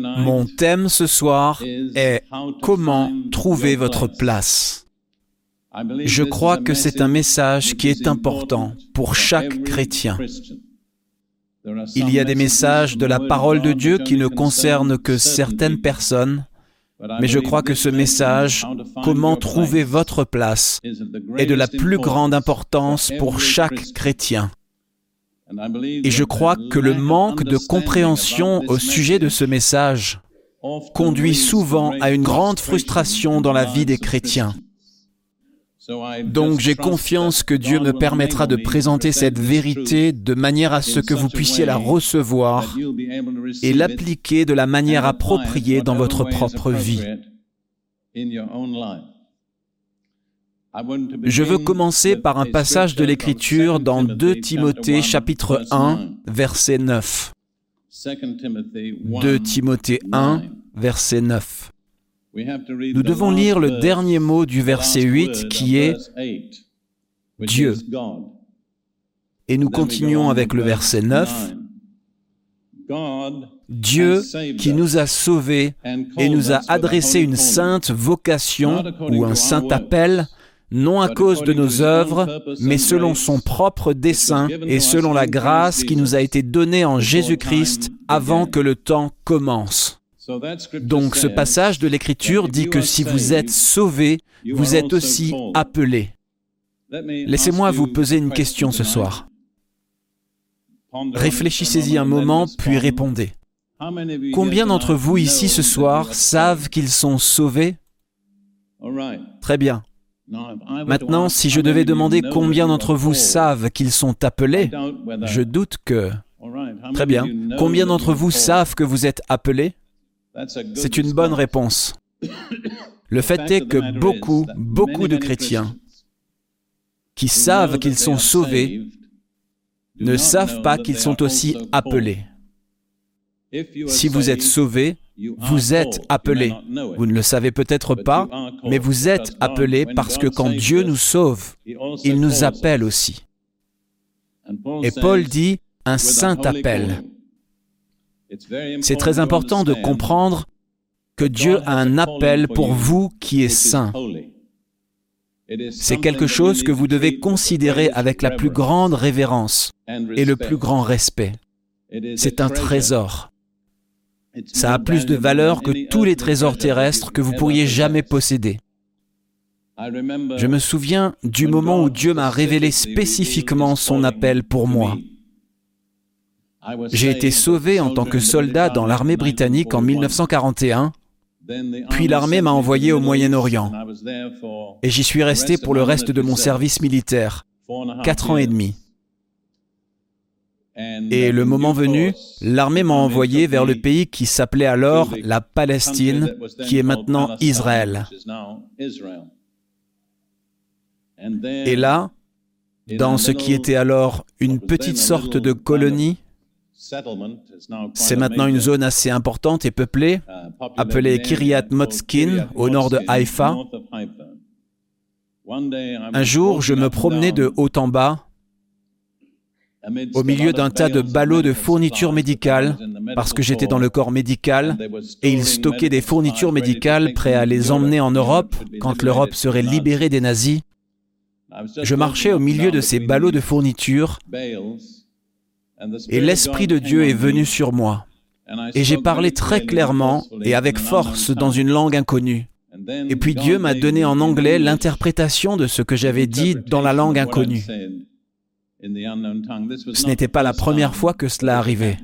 Mon thème ce soir est Comment trouver votre place. Je crois que c'est un message qui est important pour chaque chrétien. Il y a des messages de la parole de Dieu qui ne concernent que certaines personnes, mais je crois que ce message, comment trouver votre place, est de la plus grande importance pour chaque chrétien. Et je crois que le manque de compréhension au sujet de ce message conduit souvent à une grande frustration dans la vie des chrétiens. Donc j'ai confiance que Dieu me permettra de présenter cette vérité de manière à ce que vous puissiez la recevoir et l'appliquer de la manière appropriée dans votre propre vie. Je veux commencer par un passage de l'Écriture dans 2 Timothée chapitre 1 verset 9. 2 Timothée 1 verset 9. Nous devons lire le dernier mot du verset 8 qui est Dieu. Et nous continuons avec le verset 9. Dieu qui nous a sauvés et nous a adressé une sainte vocation ou un saint appel non à cause de nos œuvres, mais selon son propre dessein et selon la grâce qui nous a été donnée en Jésus-Christ avant que le temps commence. Donc ce passage de l'Écriture dit que si vous êtes sauvés, vous êtes aussi appelés. Laissez-moi vous poser une question ce soir. Réfléchissez-y un moment, puis répondez. Combien d'entre vous ici ce soir savent qu'ils sont sauvés? Très bien. Maintenant, si je devais demander combien d'entre vous savent qu'ils sont appelés, je doute que... Très bien. Combien d'entre vous savent que vous êtes appelés? C'est une bonne réponse. Le fait est que beaucoup, beaucoup de chrétiens qui savent qu'ils sont sauvés ne savent pas qu'ils sont aussi appelés. Si vous êtes sauvés, vous êtes appelés. Vous ne le savez peut-être pas, mais vous êtes appelés parce que quand Dieu nous sauve, il nous appelle aussi. Et Paul dit un saint appel. C'est très important de comprendre que Dieu a un appel pour vous qui est saint. C'est quelque chose que vous devez considérer avec la plus grande révérence et le plus grand respect. C'est un trésor. Ça a plus de valeur que tous les trésors terrestres que vous pourriez jamais posséder. Je me souviens du moment où Dieu m'a révélé spécifiquement son appel pour moi. J'ai été sauvé en tant que soldat dans l'armée britannique en 1941, puis l'armée m'a envoyé au Moyen-Orient, et j'y suis resté pour le reste de mon service militaire, quatre ans et demi. Et le moment venu, l'armée m'a envoyé vers le pays qui s'appelait alors la Palestine, qui est maintenant Israël. Et là, dans ce qui était alors une petite sorte de colonie, c'est maintenant une zone assez importante et peuplée, appelée Kiryat Motskin, au nord de Haïfa. Un jour, je me promenais de haut en bas au milieu d'un tas de ballots de fournitures médicales, parce que j'étais dans le corps médical, et ils stockaient des fournitures médicales prêts à les emmener en Europe quand l'Europe serait libérée des nazis. Je marchais au milieu de ces ballots de fournitures, et l'Esprit de Dieu est venu sur moi. Et j'ai parlé très clairement et avec force dans une langue inconnue. Et puis Dieu m'a donné en anglais l'interprétation de ce que j'avais dit dans la langue inconnue. Ce n'était pas la première fois que cela arrivait.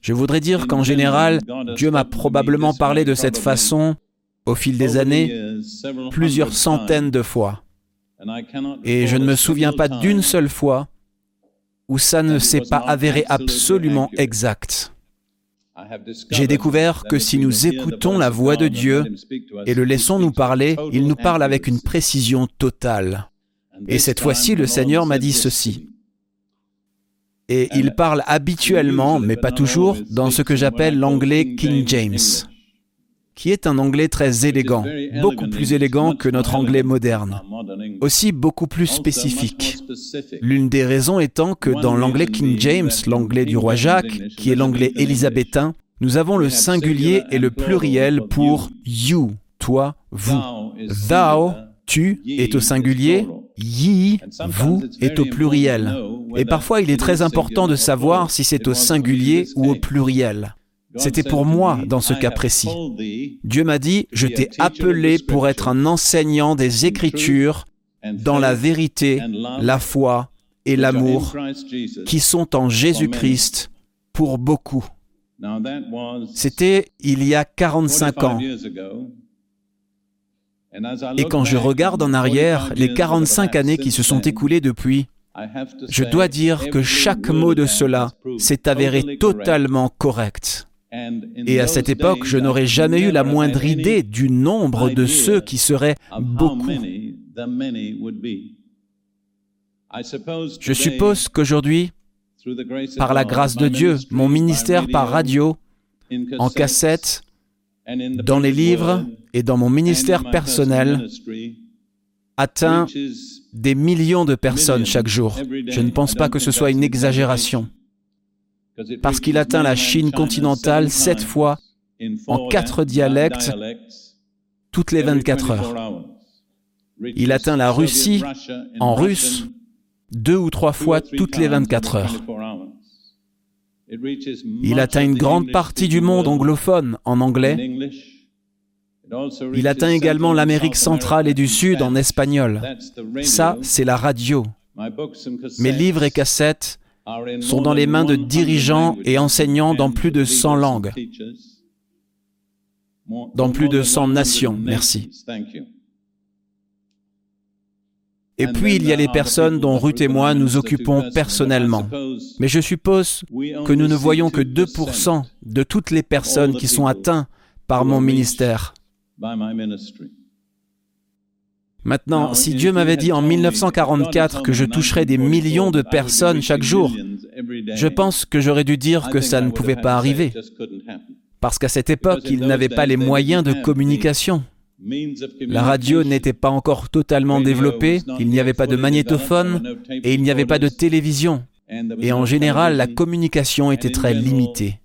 Je voudrais dire qu'en général, Dieu m'a probablement parlé de cette façon, au fil des années, plusieurs centaines de fois. Et je ne me souviens pas d'une seule fois où ça ne s'est pas avéré absolument exact. J'ai découvert que si nous écoutons la voix de Dieu et le laissons nous parler, il nous parle avec une précision totale. Et cette fois-ci, le Seigneur m'a dit ceci. Et il parle habituellement, mais pas toujours, dans ce que j'appelle l'anglais King James, qui est un anglais très élégant, beaucoup plus élégant que notre anglais moderne, aussi beaucoup plus spécifique. L'une des raisons étant que dans l'anglais King James, l'anglais du roi Jacques, qui est l'anglais élisabétain, Nous avons le singulier et le pluriel pour you, toi, vous. Thou, tu, est au singulier, ye, vous, est au pluriel. Et parfois, il est très important de savoir si c'est au singulier ou au pluriel. C'était pour moi dans ce cas précis. Dieu m'a dit, je t'ai appelé pour être un enseignant des Écritures dans la vérité, la foi et l'amour qui sont en Jésus-Christ pour beaucoup. C'était il y a 45 ans. Et quand je regarde en arrière les 45 années qui se sont écoulées depuis, je dois dire que chaque mot de cela s'est avéré totalement correct. Et à cette époque, je n'aurais jamais eu la moindre idée du nombre de ceux qui seraient beaucoup. Je suppose qu'aujourd'hui, par la grâce de Dieu, mon ministère par radio, en cassette, dans les livres et dans mon ministère personnel, atteint des millions de personnes chaque jour. Je ne pense pas que ce soit une exagération parce qu'il atteint la Chine continentale sept fois en quatre dialectes toutes les 24 heures. Il atteint la Russie en russe deux ou trois fois toutes les 24 heures. Il atteint une grande partie du monde anglophone en anglais. Il atteint également l'Amérique centrale et du Sud en espagnol. Ça, c'est la radio. Mes livres et cassettes sont dans les mains de dirigeants et enseignants dans plus de 100 langues, dans plus de 100 nations. Merci. Et puis il y a les personnes dont Ruth et moi nous occupons personnellement. Mais je suppose que nous ne voyons que 2% de toutes les personnes qui sont atteintes par mon ministère. Maintenant, si Dieu m'avait dit en 1944 que je toucherais des millions de personnes chaque jour, je pense que j'aurais dû dire que ça ne pouvait pas arriver. Parce qu'à cette époque, ils n'avaient pas les moyens de communication. La radio n'était pas encore totalement développée, il n'y avait pas de magnétophone et il n'y avait pas de télévision. Et en général, la communication était très limitée.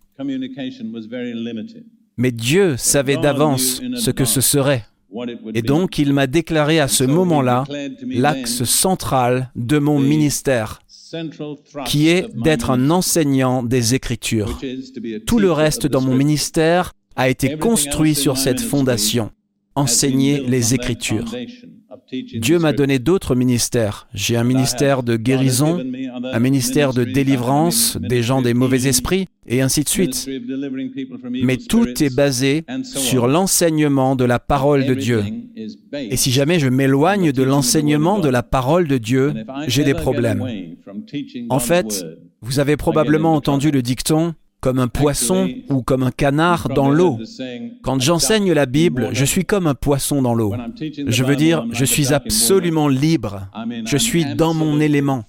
Mais Dieu savait d'avance ce que ce serait. Et donc il m'a déclaré à ce moment-là l'axe central de mon ministère, qui est d'être un enseignant des Écritures. Tout le reste dans mon ministère a été construit sur cette fondation, enseigner les Écritures. Dieu m'a donné d'autres ministères. J'ai un ministère de guérison, un ministère de délivrance des gens des mauvais esprits, et ainsi de suite. Mais tout est basé sur l'enseignement de la parole de Dieu. Et si jamais je m'éloigne de l'enseignement de la parole de Dieu, j'ai des problèmes. En fait, vous avez probablement entendu le dicton comme un poisson ou comme un canard dans l'eau. Quand j'enseigne la Bible, je suis comme un poisson dans l'eau. Je veux dire, je suis absolument libre. Je suis dans mon élément.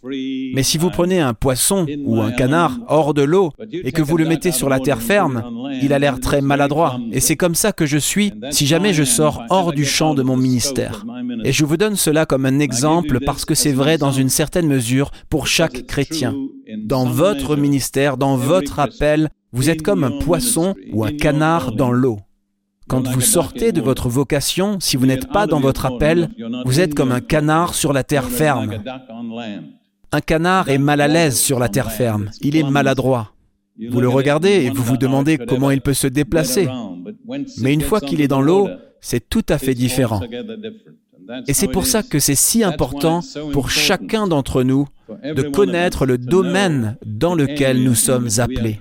Mais si vous prenez un poisson ou un canard hors de l'eau et que vous le mettez sur la terre ferme, il a l'air très maladroit. Et c'est comme ça que je suis si jamais je sors hors du champ de mon ministère. Et je vous donne cela comme un exemple parce que c'est vrai dans une certaine mesure pour chaque chrétien. Dans votre ministère, dans votre appel, vous êtes comme un poisson ou un canard dans l'eau. Quand vous sortez de votre vocation, si vous n'êtes pas dans votre appel, vous êtes comme un canard sur la terre ferme. Un canard est mal à l'aise sur la terre ferme, il est maladroit. Vous le regardez et vous vous demandez comment il peut se déplacer. Mais une fois qu'il est dans l'eau, c'est tout à fait différent. Et c'est pour ça que c'est si important pour chacun d'entre nous de connaître le domaine dans lequel nous sommes appelés.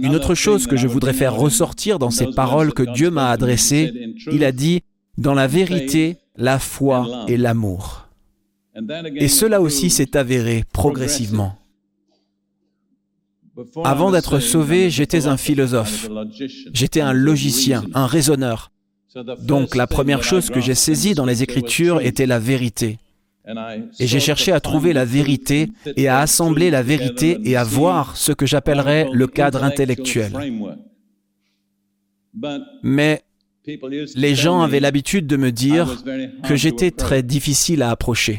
Une autre chose que je voudrais faire ressortir dans ces paroles que Dieu m'a adressées, il a dit, dans la vérité, la foi et l'amour. Et cela aussi s'est avéré progressivement. Avant d'être sauvé, j'étais un philosophe. J'étais un logicien, un raisonneur. Donc la première chose que j'ai saisie dans les Écritures était la vérité. Et j'ai cherché à trouver la vérité et à assembler la vérité et à voir ce que j'appellerais le cadre intellectuel. Mais les gens avaient l'habitude de me dire que j'étais très difficile à approcher.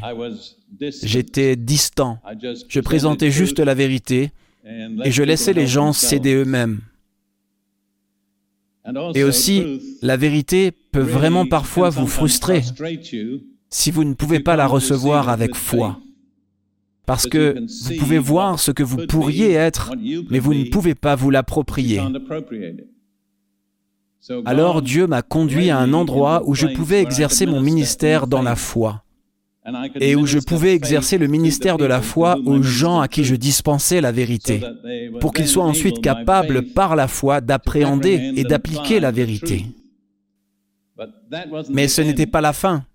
J'étais distant. Je présentais juste la vérité et je laissais les gens s'aider eux-mêmes. Et aussi, la vérité peut vraiment parfois vous frustrer si vous ne pouvez pas la recevoir avec foi. Parce que vous pouvez voir ce que vous pourriez être, mais vous ne pouvez pas vous l'approprier. Alors Dieu m'a conduit à un endroit où je pouvais exercer mon ministère dans la foi et où je pouvais exercer le ministère de la foi aux gens à qui je dispensais la vérité, pour qu'ils soient ensuite capables par la foi d'appréhender et d'appliquer la vérité. Mais ce n'était pas la fin,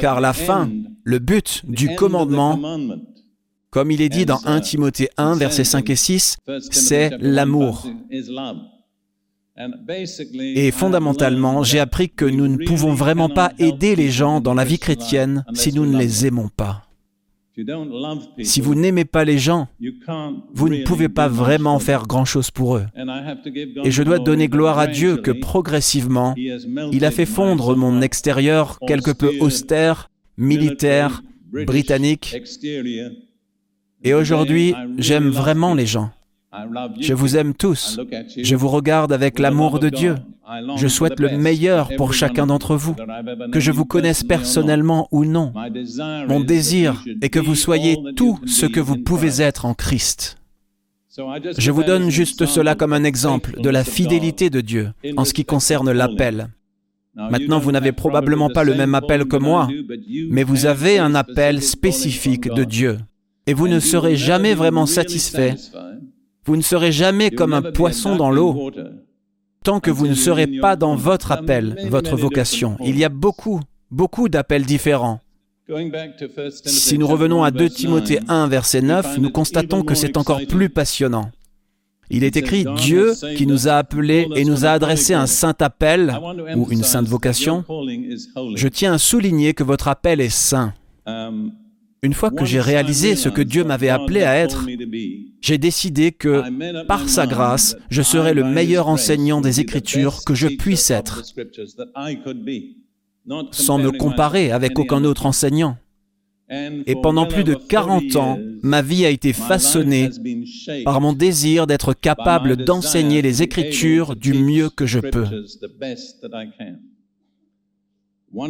car la fin, le but du commandement, comme il est dit dans 1 Timothée 1, versets 5 et 6, c'est l'amour. Et fondamentalement, j'ai appris que nous ne pouvons vraiment pas aider les gens dans la vie chrétienne si nous ne les aimons pas. Si vous n'aimez pas les gens, vous ne pouvez pas vraiment faire grand-chose pour eux. Et je dois donner gloire à Dieu que progressivement, il a fait fondre mon extérieur quelque peu austère, militaire, britannique. Et aujourd'hui, j'aime vraiment les gens. Je vous aime tous. Je vous regarde avec l'amour de Dieu. Je souhaite le meilleur pour chacun d'entre vous, que je vous connaisse personnellement ou non. Mon désir est que vous soyez tout ce que vous pouvez être en Christ. Je vous donne juste cela comme un exemple de la fidélité de Dieu en ce qui concerne l'appel. Maintenant, vous n'avez probablement pas le même appel que moi, mais vous avez un appel spécifique de Dieu. Et vous ne serez jamais vraiment satisfait vous ne serez jamais comme un poisson dans l'eau tant que vous ne serez pas dans votre appel, votre vocation. Il y a beaucoup, beaucoup d'appels différents. Si nous revenons à 2 Timothée 1, verset 9, nous constatons que c'est encore plus passionnant. Il est écrit Dieu qui nous a appelés et nous a adressé un saint appel ou une sainte vocation. Je tiens à souligner que votre appel est saint. Une fois que j'ai réalisé ce que Dieu m'avait appelé à être, j'ai décidé que, par sa grâce, je serai le meilleur enseignant des Écritures que je puisse être, sans me comparer avec aucun autre enseignant. Et pendant plus de 40 ans, ma vie a été façonnée par mon désir d'être capable d'enseigner les Écritures du mieux que je peux.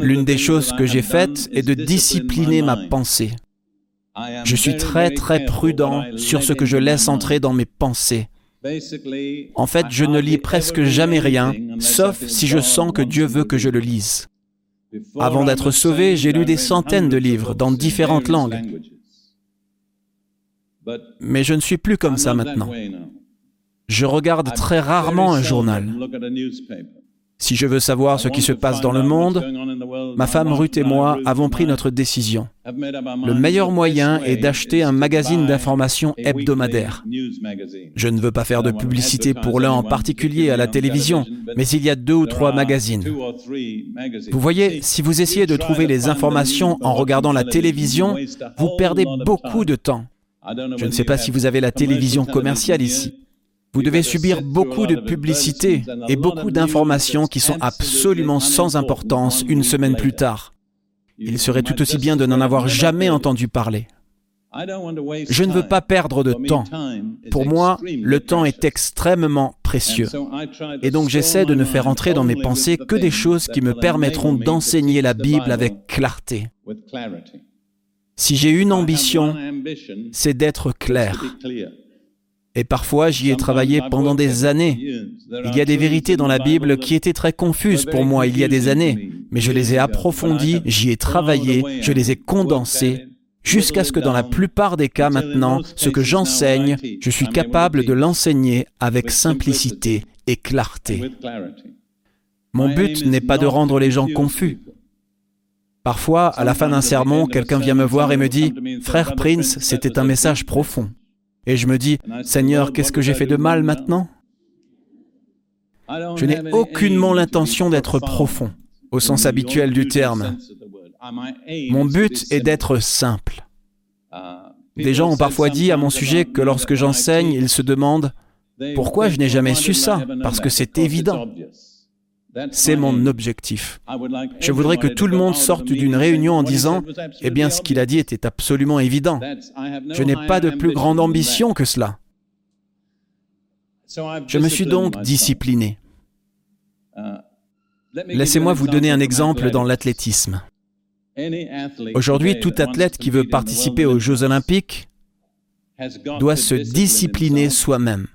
L'une des choses que j'ai faites est de discipliner ma pensée. Je suis très très prudent sur ce que je laisse entrer dans mes pensées. En fait, je ne lis presque jamais rien, sauf si je sens que Dieu veut que je le lise. Avant d'être sauvé, j'ai lu des centaines de livres dans différentes langues. Mais je ne suis plus comme ça maintenant. Je regarde très rarement un journal. Si je veux savoir ce qui se passe dans le monde, ma femme Ruth et moi avons pris notre décision. Le meilleur moyen est d'acheter un magazine d'information hebdomadaire. Je ne veux pas faire de publicité pour l'un en particulier à la télévision, mais il y a deux ou trois magazines. Vous voyez, si vous essayez de trouver les informations en regardant la télévision, vous perdez beaucoup de temps. Je ne sais pas si vous avez la télévision commerciale ici. Vous devez subir beaucoup de publicité et beaucoup d'informations qui sont absolument sans importance une semaine plus tard. Il serait tout aussi bien de n'en avoir jamais entendu parler. Je ne veux pas perdre de temps. Pour moi, le temps est extrêmement précieux. Et donc j'essaie de ne faire entrer dans mes pensées que des choses qui me permettront d'enseigner la Bible avec clarté. Si j'ai une ambition, c'est d'être clair. Et parfois, j'y ai travaillé pendant des années. Il y a des vérités dans la Bible qui étaient très confuses pour moi il y a des années, mais je les ai approfondies, j'y ai travaillé, je les ai condensées, jusqu'à ce que dans la plupart des cas maintenant, ce que j'enseigne, je suis capable de l'enseigner avec simplicité et clarté. Mon but n'est pas de rendre les gens confus. Parfois, à la fin d'un sermon, quelqu'un vient me voir et me dit, Frère Prince, c'était un message profond. Et je me dis, Seigneur, qu'est-ce que j'ai fait de mal maintenant? Je n'ai aucunement l'intention d'être profond, au sens habituel du terme. Mon but est d'être simple. Des gens ont parfois dit à mon sujet que lorsque j'enseigne, ils se demandent pourquoi je n'ai jamais su ça, parce que c'est évident. C'est mon objectif. Je voudrais que tout le monde sorte d'une réunion en disant, eh bien, ce qu'il a dit était absolument évident. Je n'ai pas de plus grande ambition que cela. Je me suis donc discipliné. Laissez-moi vous donner un exemple dans l'athlétisme. Aujourd'hui, tout athlète qui veut participer aux Jeux olympiques doit se discipliner soi-même.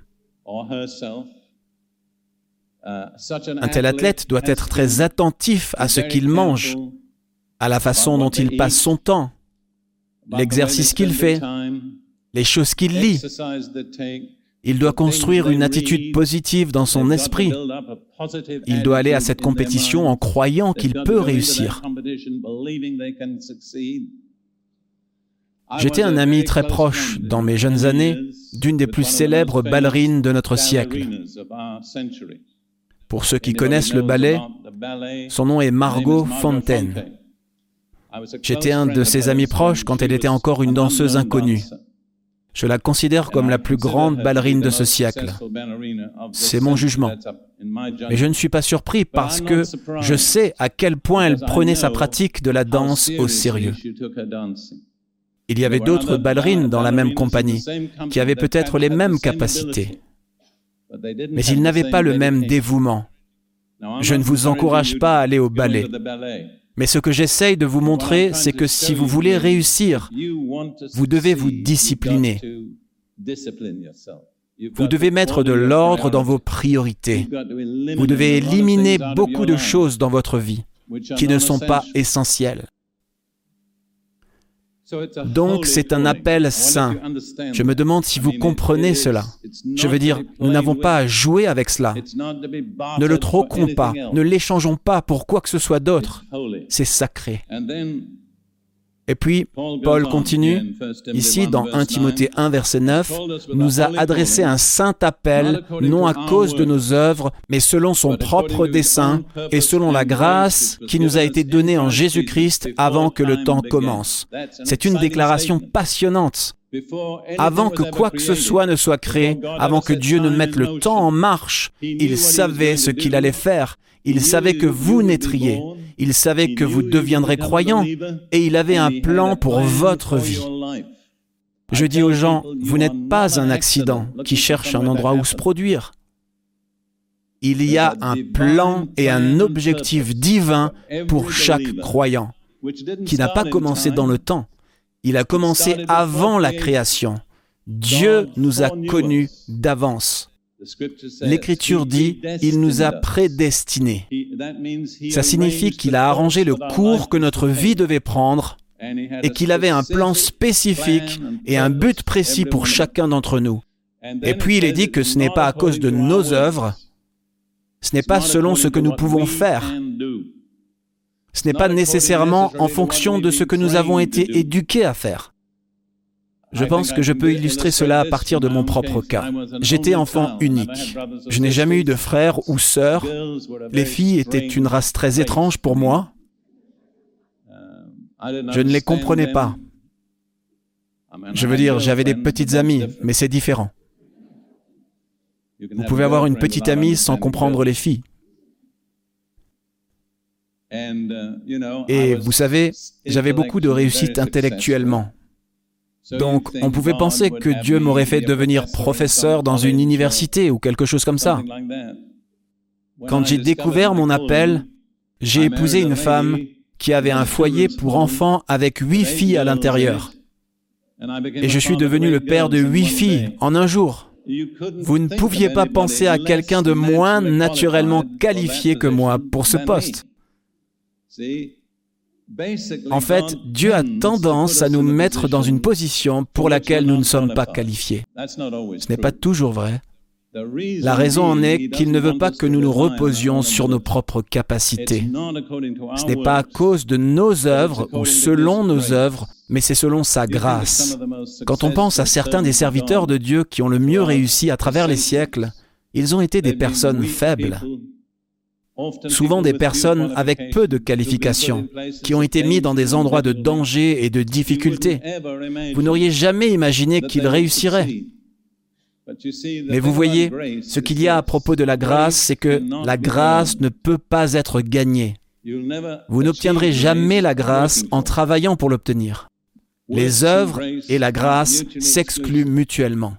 Un tel athlète doit être très attentif à ce qu'il mange, à la façon dont il passe son temps, l'exercice qu'il fait, les choses qu'il lit. Il doit construire une attitude positive dans son esprit. Il doit aller à cette compétition en croyant qu'il peut réussir. J'étais un ami très proche dans mes jeunes années d'une des plus célèbres ballerines de notre siècle. Pour ceux qui connaissent le ballet, son nom est Margot Fontaine. J'étais un de ses amis proches quand elle était encore une danseuse inconnue. Je la considère comme la plus grande ballerine de ce siècle. C'est mon jugement. Mais je ne suis pas surpris parce que je sais à quel point elle prenait sa pratique de la danse au sérieux. Il y avait d'autres ballerines dans la même compagnie qui avaient peut-être les mêmes capacités, mais ils n'avaient pas le même dévouement. Je ne vous encourage pas à aller au ballet. Mais ce que j'essaye de vous montrer, c'est que si vous voulez réussir, vous devez vous discipliner. Vous devez mettre de l'ordre dans vos priorités. Vous devez éliminer beaucoup de choses dans votre vie qui ne sont pas essentielles. Donc c'est un appel saint. Je me demande si vous comprenez cela. Je veux dire, nous n'avons pas à jouer avec cela. Ne le troquons pas, ne l'échangeons pas pour quoi que ce soit d'autre. C'est sacré. Et puis, Paul continue, ici dans 1 Timothée 1, verset 9, nous a adressé un saint appel, non à cause de nos œuvres, mais selon son propre dessein et selon la grâce qui nous a été donnée en Jésus-Christ avant que le temps commence. C'est une déclaration passionnante. Avant que quoi que ce soit ne soit créé, avant que Dieu ne mette le temps en marche, il savait ce qu'il allait faire. Il savait que vous naîtriez. Il savait que vous deviendrez croyants. Et il avait un plan pour votre vie. Je dis aux gens, vous n'êtes pas un accident qui cherche un endroit où se produire. Il y a un plan et un objectif divin pour chaque croyant, qui n'a pas commencé dans le temps. Il a commencé avant la création. Dieu nous a connus d'avance. L'Écriture dit, il nous a prédestinés. Ça signifie qu'il a arrangé le cours que notre vie devait prendre et qu'il avait un plan spécifique et un but précis pour chacun d'entre nous. Et puis il est dit que ce n'est pas à cause de nos œuvres, ce n'est pas selon ce que nous pouvons faire, ce n'est pas nécessairement en fonction de ce que nous avons été éduqués à faire. Je pense que je peux illustrer cela à partir de mon propre cas. J'étais enfant unique. Je n'ai jamais eu de frères ou sœurs. Les filles étaient une race très étrange pour moi. Je ne les comprenais pas. Je veux dire, j'avais des petites amies, mais c'est différent. Vous pouvez avoir une petite amie sans comprendre les filles. Et vous savez, j'avais beaucoup de réussite intellectuellement. Donc on pouvait penser que Dieu m'aurait fait devenir professeur dans une université ou quelque chose comme ça. Quand j'ai découvert mon appel, j'ai épousé une femme qui avait un foyer pour enfants avec huit filles à l'intérieur. Et je suis devenu le père de huit filles en un jour. Vous ne pouviez pas penser à quelqu'un de moins naturellement qualifié que moi pour ce poste. En fait, Dieu a tendance à nous mettre dans une position pour laquelle nous ne sommes pas qualifiés. Ce n'est pas toujours vrai. La raison en est qu'il ne veut pas que nous nous reposions sur nos propres capacités. Ce n'est pas à cause de nos œuvres ou selon nos œuvres, mais c'est selon sa grâce. Quand on pense à certains des serviteurs de Dieu qui ont le mieux réussi à travers les siècles, ils ont été des personnes faibles, souvent des personnes avec peu de qualifications, qui ont été mis dans des endroits de danger et de difficulté. Vous n'auriez jamais imaginé qu'ils réussiraient. Mais vous voyez, ce qu'il y a à propos de la grâce, c'est que la grâce ne peut pas être gagnée. Vous n'obtiendrez jamais la grâce en travaillant pour l'obtenir. Les œuvres et la grâce s'excluent mutuellement.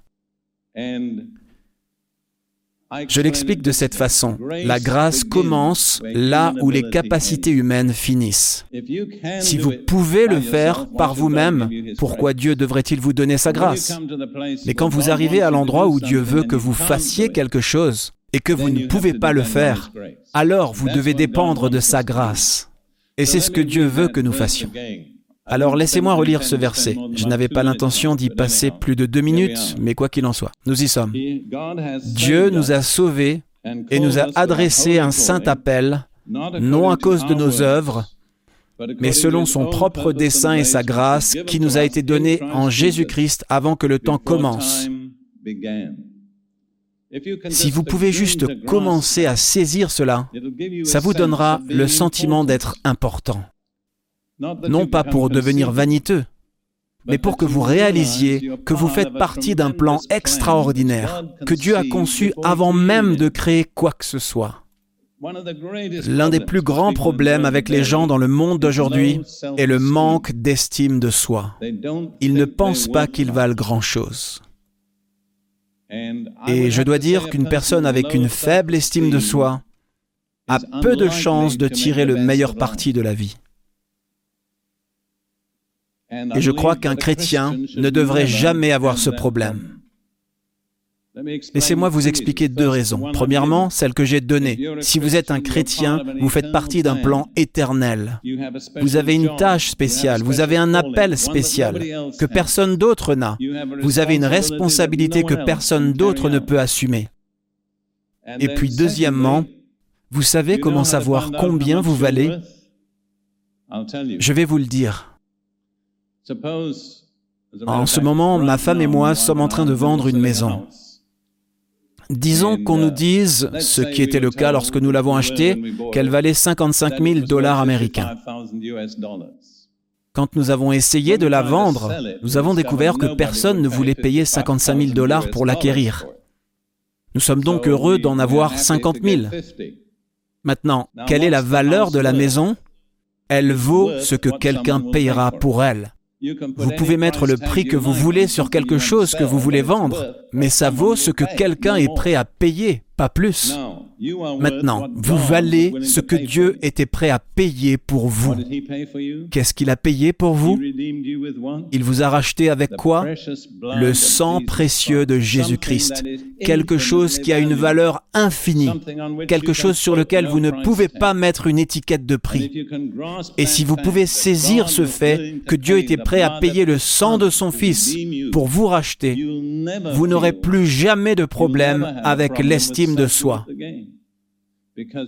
Je l'explique de cette façon. La grâce commence là où les capacités humaines finissent. Si vous pouvez le faire par vous-même, pourquoi Dieu devrait-il vous donner sa grâce? Mais quand vous arrivez à l'endroit où Dieu veut que vous fassiez quelque chose et que vous ne pouvez pas le faire, alors vous devez dépendre de sa grâce. Et c'est ce que Dieu veut que nous fassions. Alors laissez-moi relire ce verset. Je n'avais pas l'intention d'y passer plus de deux minutes, mais quoi qu'il en soit, nous y sommes. Dieu nous a sauvés et nous a adressé un saint appel, non à cause de nos œuvres, mais selon son propre dessein et sa grâce qui nous a été donnée en Jésus-Christ avant que le temps commence. Si vous pouvez juste commencer à saisir cela, ça vous donnera le sentiment d'être important non pas pour devenir vaniteux, mais pour que vous réalisiez que vous faites partie d'un plan extraordinaire que Dieu a conçu avant même de créer quoi que ce soit. L'un des plus grands problèmes avec les gens dans le monde d'aujourd'hui est le manque d'estime de soi. Ils ne pensent pas qu'ils valent grand-chose. Et je dois dire qu'une personne avec une faible estime de soi a peu de chances de tirer le meilleur parti de la vie. Et je crois qu'un chrétien ne devrait jamais avoir ce problème. Laissez-moi vous expliquer deux raisons. Premièrement, celle que j'ai donnée. Si vous êtes un chrétien, vous faites partie d'un plan éternel. Vous avez une tâche spéciale, vous avez un appel spécial que personne d'autre n'a. Vous avez une responsabilité que personne d'autre ne peut assumer. Et puis deuxièmement, vous savez comment savoir combien vous valez Je vais vous le dire. En ce moment, ma femme et moi sommes en train de vendre une maison. Disons qu'on nous dise, ce qui était le cas lorsque nous l'avons achetée, qu'elle valait 55 000 dollars américains. Quand nous avons essayé de la vendre, nous avons découvert que personne ne voulait payer 55 000 dollars pour l'acquérir. Nous sommes donc heureux d'en avoir 50 000. Maintenant, quelle est la valeur de la maison? Elle vaut ce que quelqu'un payera pour elle. Vous pouvez mettre le prix que vous voulez sur quelque chose que vous voulez vendre, mais ça vaut ce que quelqu'un est prêt à payer, pas plus. Maintenant, vous valez ce que Dieu était prêt à payer pour vous. Qu'est-ce qu'il a payé pour vous? Il vous a racheté avec quoi? Le sang précieux de Jésus-Christ. Quelque chose qui a une valeur infinie. Quelque chose sur lequel vous ne pouvez pas mettre une étiquette de prix. Et si vous pouvez saisir ce fait que Dieu était prêt à payer le sang de son Fils pour vous racheter, vous n'aurez plus jamais de problème avec l'estime de soi.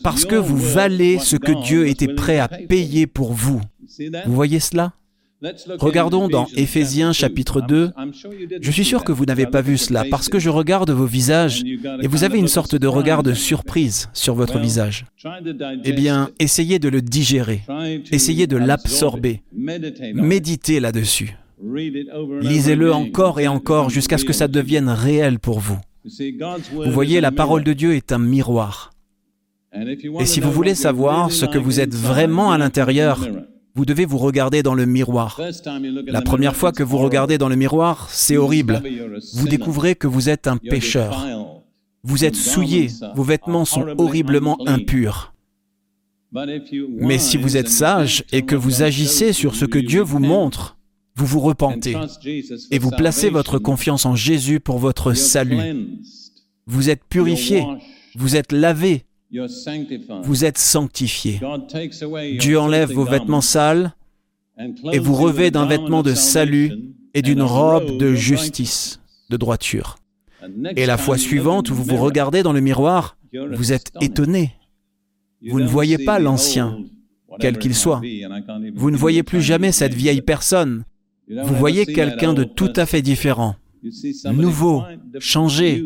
Parce que vous valez ce que Dieu était prêt à payer pour vous. Vous voyez cela? Regardons dans Éphésiens chapitre 2. Je suis sûr que vous n'avez pas vu cela parce que je regarde vos visages et vous avez une sorte de regard de surprise sur votre visage. Eh bien, essayez de le digérer, essayez de l'absorber, méditez là-dessus. Lisez-le encore et encore jusqu'à ce que ça devienne réel pour vous. Vous voyez, la parole de Dieu est un miroir. Et si vous voulez savoir ce que vous êtes vraiment à l'intérieur, vous devez vous regarder dans le miroir. La première fois que vous regardez dans le miroir, c'est horrible. Vous découvrez que vous êtes un pécheur. Vous êtes souillé, vos vêtements sont horriblement impurs. Mais si vous êtes sage et que vous agissez sur ce que Dieu vous montre, vous vous repentez et vous placez votre confiance en Jésus pour votre salut. Vous êtes purifié, vous êtes lavé, vous êtes sanctifié. Dieu enlève vos vêtements sales et vous revêt d'un vêtement de salut et d'une robe de justice, de droiture. Et la fois suivante où vous vous regardez dans le miroir, vous êtes étonné. Vous ne voyez pas l'ancien, quel qu'il soit. Vous ne voyez plus jamais cette vieille personne vous voyez quelqu'un de tout à fait différent, nouveau, changé,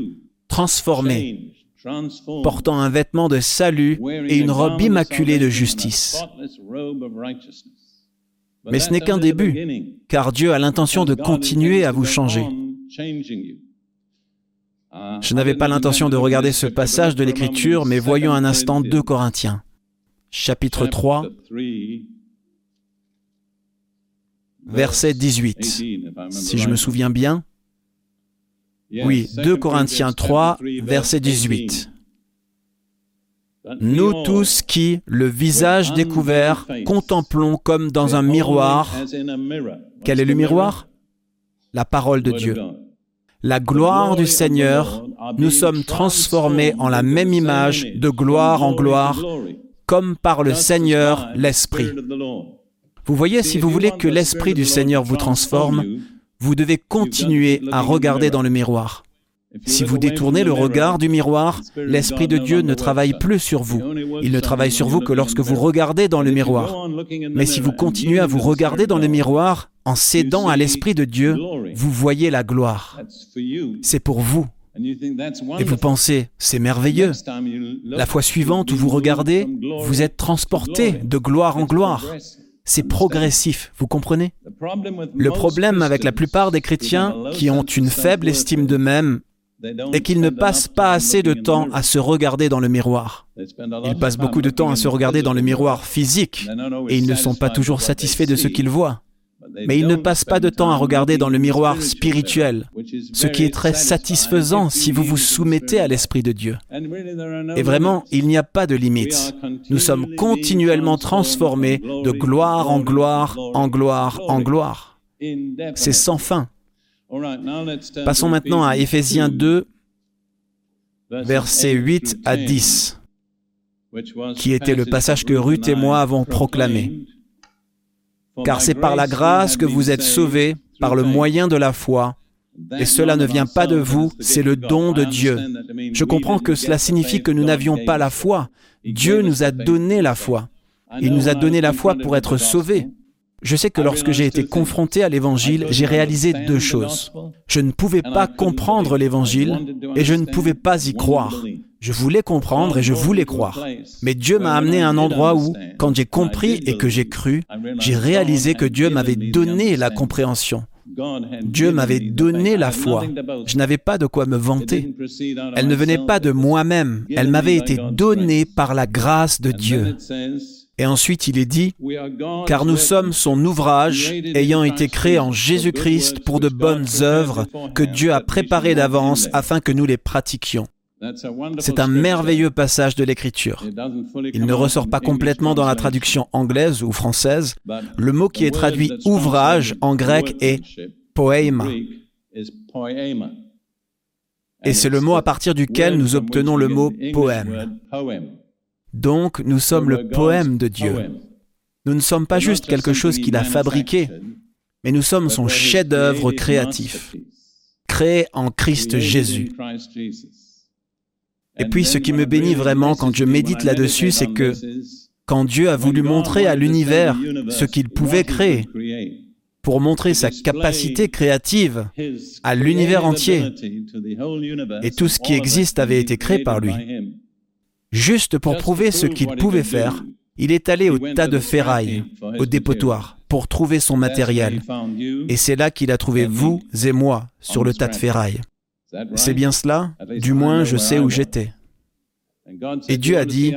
transformé, portant un vêtement de salut et une robe immaculée de justice. Mais ce n'est qu'un début, car Dieu a l'intention de continuer à vous changer. Je n'avais pas l'intention de regarder ce passage de l'Écriture, mais voyons un instant 2 Corinthiens, chapitre 3, verset 18. Si je me souviens bien, Oui, 2 Corinthiens 3, verset 18. Nous tous qui, le visage découvert, contemplons comme dans un miroir. Quel est le miroir? La parole de Dieu. La gloire du Seigneur, nous sommes transformés en la même image de gloire en gloire, comme par le Seigneur l'Esprit. Vous voyez, si vous voulez que l'Esprit du Seigneur vous transforme, vous devez continuer à regarder dans le miroir. Si vous détournez le regard du miroir, l'Esprit de Dieu ne travaille plus sur vous. Il ne travaille sur vous que lorsque vous regardez dans le miroir. Mais si vous continuez à vous regarder dans le miroir, en cédant à l'Esprit de Dieu, vous voyez la gloire. C'est pour vous. Et vous pensez, c'est merveilleux. La fois suivante où vous regardez, vous êtes transporté de gloire en gloire. C'est progressif, vous comprenez? Le problème avec la plupart des chrétiens qui ont une faible estime d'eux-mêmes et qu'ils ne passent pas assez de temps à se regarder dans le miroir. Ils passent beaucoup de temps à se regarder dans le miroir physique et ils ne sont pas toujours satisfaits de ce qu'ils voient. Mais ils ne passent pas de temps à regarder dans le miroir spirituel, ce qui est très satisfaisant si vous vous soumettez à l'Esprit de Dieu. Et vraiment, il n'y a pas de limite. Nous sommes continuellement transformés de gloire en gloire, en gloire, en gloire. C'est sans fin. Passons maintenant à Éphésiens 2, versets 8 à 10, qui était le passage que Ruth et moi avons proclamé. Car c'est par la grâce que vous êtes sauvés, par le moyen de la foi. Et cela ne vient pas de vous, c'est le don de Dieu. Je comprends que cela signifie que nous n'avions pas la foi. Dieu nous a donné la foi. Il nous a donné la foi pour être sauvés. Je sais que lorsque j'ai été confronté à l'Évangile, j'ai réalisé deux choses. Je ne pouvais pas comprendre l'Évangile et je ne pouvais pas y croire. Je voulais comprendre et je voulais croire. Mais Dieu m'a amené à un endroit où, quand j'ai compris et que j'ai cru, j'ai réalisé que Dieu m'avait donné la compréhension. Dieu m'avait donné la foi. Je n'avais pas de quoi me vanter. Elle ne venait pas de moi-même. Elle m'avait été donnée par la grâce de Dieu. Et ensuite il est dit, car nous sommes son ouvrage, ayant été créé en Jésus-Christ pour de bonnes œuvres que Dieu a préparées d'avance afin que nous les pratiquions. C'est un merveilleux passage de l'Écriture. Il ne ressort pas complètement dans la traduction anglaise ou française. Le mot qui est traduit ouvrage en grec est poema. Et c'est le mot à partir duquel nous obtenons le mot poème. Donc nous sommes le poème de Dieu. Nous ne sommes pas juste quelque chose qu'il a fabriqué, mais nous sommes son chef-d'œuvre créatif, créé en Christ Jésus. Et puis ce qui me bénit vraiment quand je médite là-dessus, c'est que quand Dieu a voulu montrer à l'univers ce qu'il pouvait créer, pour montrer sa capacité créative à l'univers entier, et tout ce qui existe avait été créé par lui. Juste pour prouver ce qu'il pouvait faire, il est allé au tas de ferraille, au dépotoir, pour trouver son matériel. Et c'est là qu'il a trouvé vous et moi sur le tas de ferraille. C'est bien cela Du moins, je sais où j'étais. Et Dieu a dit,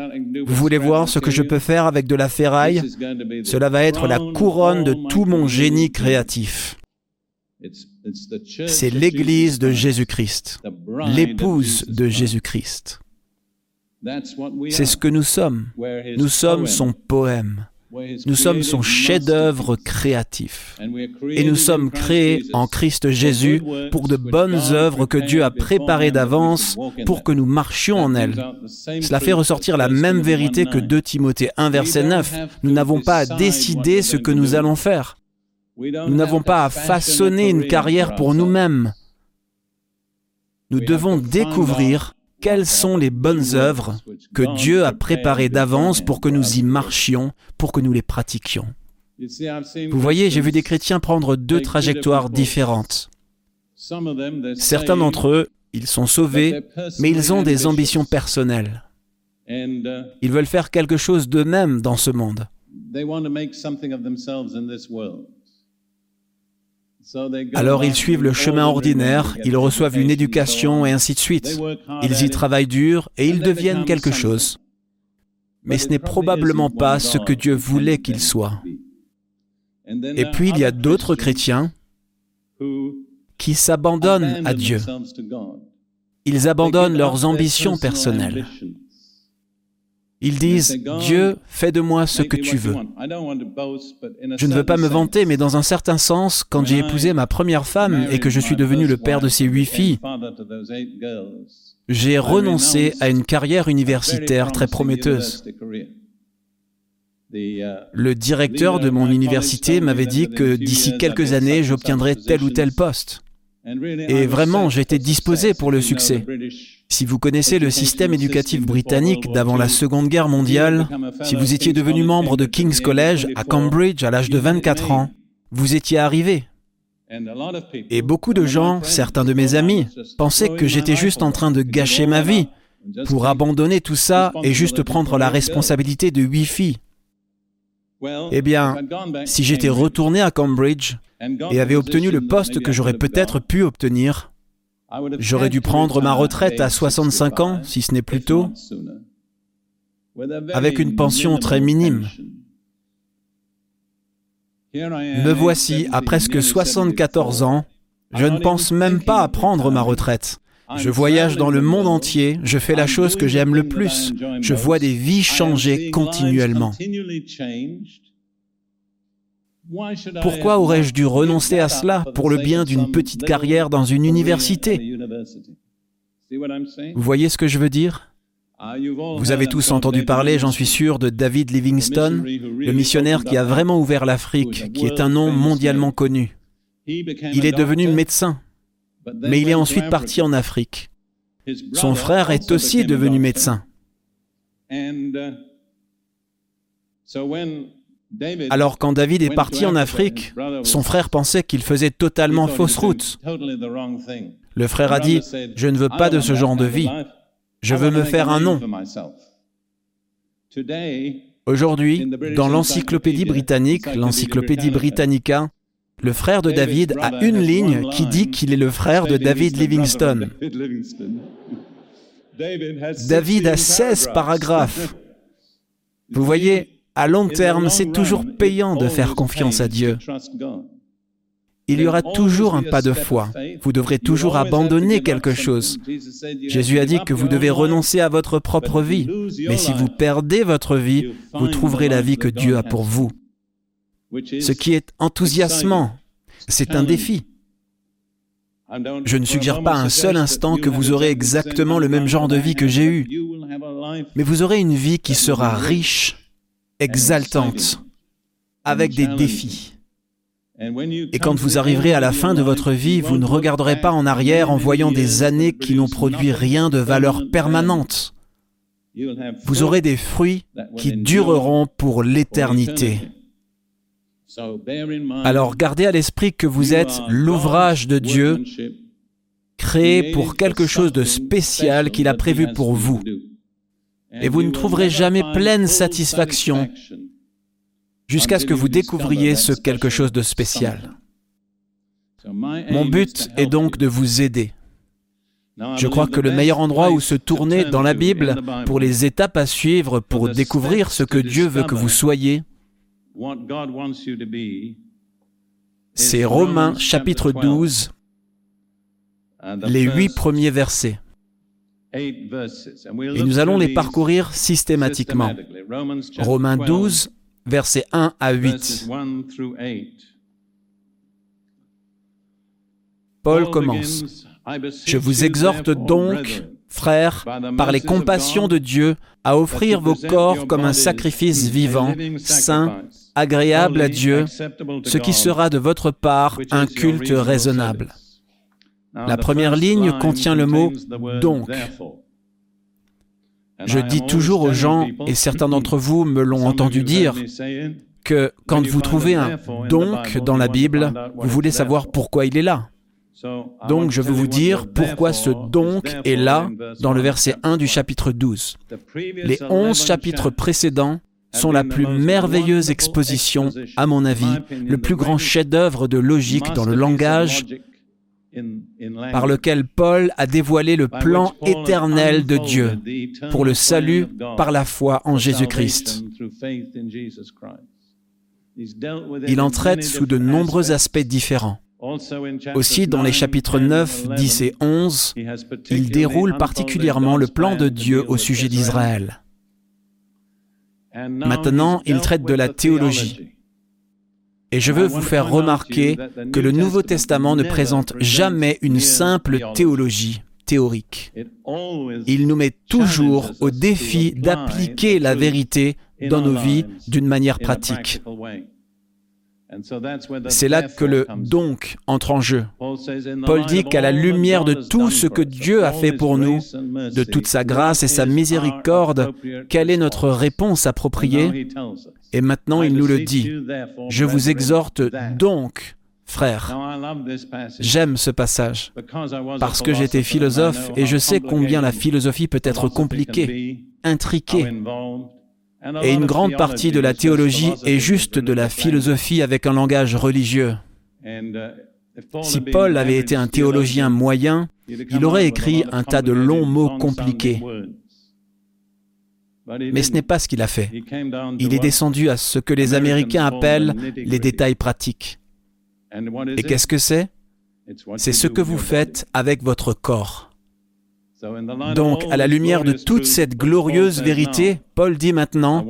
vous voulez voir ce que je peux faire avec de la ferraille? Cela va être la couronne de tout mon génie créatif. C'est l'Église de Jésus-Christ, l'épouse de Jésus-Christ. C'est ce que nous sommes. Nous sommes son poème. Nous sommes son chef-d'œuvre créatif. Et nous sommes créés en Christ Jésus pour de bonnes œuvres que Dieu a préparées d'avance pour que nous marchions en elles. Cela fait ressortir la même vérité que 2 Timothée 1 verset 9. Nous n'avons pas à décider ce que nous allons faire. Nous n'avons pas à façonner une carrière pour nous-mêmes. Nous devons découvrir quelles sont les bonnes œuvres que Dieu a préparées d'avance pour que nous y marchions, pour que nous les pratiquions? Vous voyez, j'ai vu des chrétiens prendre deux trajectoires différentes. Certains d'entre eux, ils sont sauvés, mais ils ont des ambitions personnelles. Ils veulent faire quelque chose d'eux-mêmes dans ce monde. Alors ils suivent le chemin ordinaire, ils reçoivent une éducation et ainsi de suite. Ils y travaillent dur et ils deviennent quelque chose. Mais ce n'est probablement pas ce que Dieu voulait qu'ils soient. Et puis il y a d'autres chrétiens qui s'abandonnent à Dieu. Ils abandonnent leurs ambitions personnelles. Ils disent, Dieu, fais de moi ce que tu veux. Je ne veux pas me vanter, mais dans un certain sens, quand j'ai épousé ma première femme et que je suis devenu le père de ses huit filles, j'ai renoncé à une carrière universitaire très prometteuse. Le directeur de mon université m'avait dit que d'ici quelques années, j'obtiendrais tel ou tel poste. Et vraiment, j'étais disposé pour le succès. Si vous connaissez le système éducatif britannique d'avant la Seconde Guerre mondiale, si vous étiez devenu membre de King's College à Cambridge à l'âge de 24 ans, vous étiez arrivé. Et beaucoup de gens, certains de mes amis, pensaient que j'étais juste en train de gâcher ma vie pour abandonner tout ça et juste prendre la responsabilité de huit filles. Eh bien, si j'étais retourné à Cambridge, et avait obtenu le poste que j'aurais peut-être pu obtenir, j'aurais dû prendre ma retraite à 65 ans, si ce n'est plus tôt, avec une pension très minime. Me voici à presque 74 ans, je ne pense même pas à prendre ma retraite. Je voyage dans le monde entier, je fais la chose que j'aime le plus, je vois des vies changer continuellement. Pourquoi aurais-je dû renoncer à cela pour le bien d'une petite carrière dans une université. Vous voyez ce que je veux dire? Vous avez tous entendu parler, j'en suis sûr, de David Livingstone, le missionnaire qui a vraiment ouvert l'Afrique, qui est un nom mondialement connu. Il est devenu médecin, mais il est ensuite parti en Afrique. Son frère est aussi devenu médecin. Alors quand David est parti en Afrique, son frère pensait qu'il faisait totalement fausse route. Le frère a dit, je ne veux pas de ce genre de vie, je veux me faire un nom. Aujourd'hui, dans l'encyclopédie britannique, l'encyclopédie Britannica, le frère de David a une ligne qui dit qu'il est le frère de David Livingstone. David a 16 paragraphes. Vous voyez, à long terme, c'est toujours payant de faire confiance à Dieu. Il y aura toujours un pas de foi. Vous devrez toujours abandonner quelque chose. Jésus a dit que vous devez renoncer à votre propre vie. Mais si vous perdez votre vie, vous trouverez la vie que Dieu a pour vous. Ce qui est enthousiasmant, c'est un défi. Je ne suggère pas un seul instant que vous aurez exactement le même genre de vie que j'ai eu, mais vous aurez une vie qui sera riche exaltante, avec des défis. Et quand vous arriverez à la fin de votre vie, vous ne regarderez pas en arrière en voyant des années qui n'ont produit rien de valeur permanente. Vous aurez des fruits qui dureront pour l'éternité. Alors gardez à l'esprit que vous êtes l'ouvrage de Dieu, créé pour quelque chose de spécial qu'il a prévu pour vous et vous ne trouverez jamais pleine satisfaction jusqu'à ce que vous découvriez ce quelque chose de spécial. Mon but est donc de vous aider. Je crois que le meilleur endroit où se tourner dans la Bible pour les étapes à suivre pour découvrir ce que Dieu veut que vous soyez, c'est Romains chapitre 12, les huit premiers versets. Et nous allons les parcourir systématiquement. Romains 12, versets 1 à 8. Paul commence. Je vous exhorte donc, frères, par les compassions de Dieu, à offrir vos corps comme un sacrifice vivant, saint, agréable à Dieu, ce qui sera de votre part un culte raisonnable. La première ligne contient le mot donc. Je dis toujours aux gens, et certains d'entre vous me l'ont entendu dire, que quand vous trouvez un donc dans la Bible, vous voulez savoir pourquoi il est là. Donc je veux vous dire pourquoi ce donc est là dans le verset 1 du chapitre 12. Les onze chapitres précédents sont la plus merveilleuse exposition, à mon avis, le plus grand chef-d'œuvre de logique dans le langage par lequel Paul a dévoilé le plan éternel de Dieu pour le salut par la foi en Jésus-Christ. Il en traite sous de nombreux aspects différents. Aussi, dans les chapitres 9, 10 et 11, il déroule particulièrement le plan de Dieu au sujet d'Israël. Maintenant, il traite de la théologie. Et je veux vous faire remarquer que le Nouveau Testament ne présente jamais une simple théologie théorique. Il nous met toujours au défi d'appliquer la vérité dans nos vies d'une manière pratique. C'est là que le donc entre en jeu. Paul dit qu'à la lumière de tout ce que Dieu a fait pour nous, de toute sa grâce et sa miséricorde, quelle est notre réponse appropriée? Et maintenant il nous le dit. Je vous exhorte donc, frères. J'aime ce passage parce que j'étais philosophe et je sais combien la philosophie peut être compliquée, intriquée, et une grande partie de la théologie est juste de la philosophie avec un langage religieux. Si Paul avait été un théologien moyen, il aurait écrit un tas de longs mots compliqués. Mais ce n'est pas ce qu'il a fait. Il est descendu à ce que les Américains appellent les détails pratiques. Et qu'est-ce que c'est? C'est ce que vous faites avec votre corps. Donc, à la lumière de toute cette glorieuse vérité, Paul dit maintenant,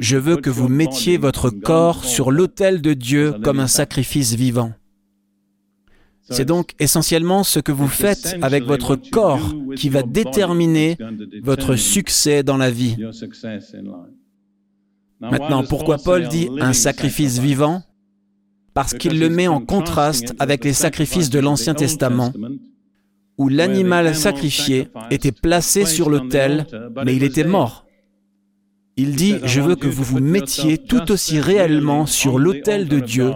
je veux que vous mettiez votre corps sur l'autel de Dieu comme un sacrifice vivant. C'est donc essentiellement ce que vous faites avec votre corps qui va déterminer votre succès dans la vie. Maintenant, pourquoi Paul dit un sacrifice vivant? Parce qu'il le met en contraste avec les sacrifices de l'Ancien Testament où l'animal sacrifié était placé sur l'autel, mais il était mort. Il dit, je veux que vous vous mettiez tout aussi réellement sur l'autel de Dieu,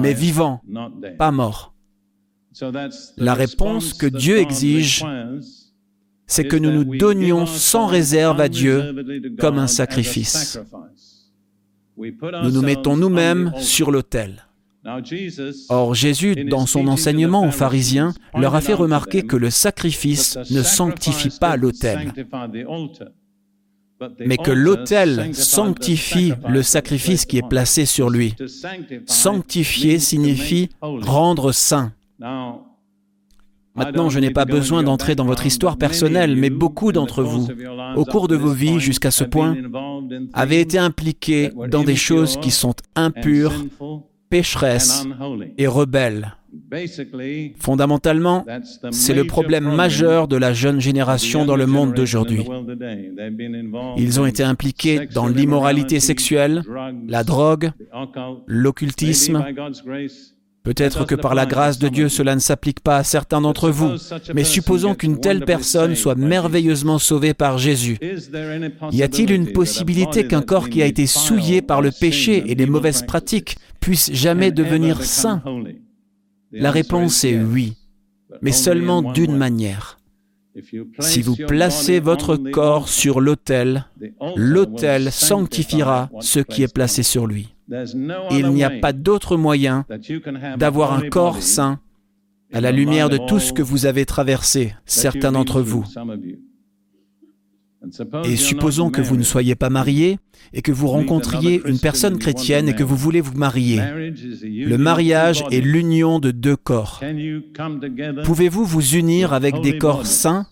mais vivant, pas mort. La réponse que Dieu exige, c'est que nous nous donnions sans réserve à Dieu comme un sacrifice. Nous nous mettons nous-mêmes sur l'autel. Or Jésus, dans son enseignement aux pharisiens, leur a fait remarquer que le sacrifice ne sanctifie pas l'autel, mais que l'autel sanctifie le sacrifice qui est placé sur lui. Sanctifier signifie rendre saint. Maintenant, je n'ai pas besoin d'entrer dans votre histoire personnelle, mais beaucoup d'entre vous, au cours de vos vies jusqu'à ce point, avaient été impliqués dans des choses qui sont impures pécheresse et rebelle. Fondamentalement, c'est le problème majeur de la jeune génération dans le monde d'aujourd'hui. Ils ont été impliqués dans l'immoralité sexuelle, la drogue, l'occultisme. Peut-être que par la grâce de Dieu, cela ne s'applique pas à certains d'entre vous, mais supposons qu'une telle personne soit merveilleusement sauvée par Jésus. Y a-t-il une possibilité qu'un corps qui a été souillé par le péché et les mauvaises pratiques puisse jamais devenir saint? La réponse est oui, mais seulement d'une manière. Si vous placez votre corps sur l'autel, l'autel sanctifiera ce qui est placé sur lui. Il n'y a pas d'autre moyen d'avoir un corps saint à la lumière de tout ce que vous avez traversé, certains d'entre vous. Et supposons que vous ne soyez pas marié et que vous rencontriez une personne chrétienne et que vous voulez vous marier. Le mariage est l'union de deux corps. Pouvez-vous vous unir avec des corps saints?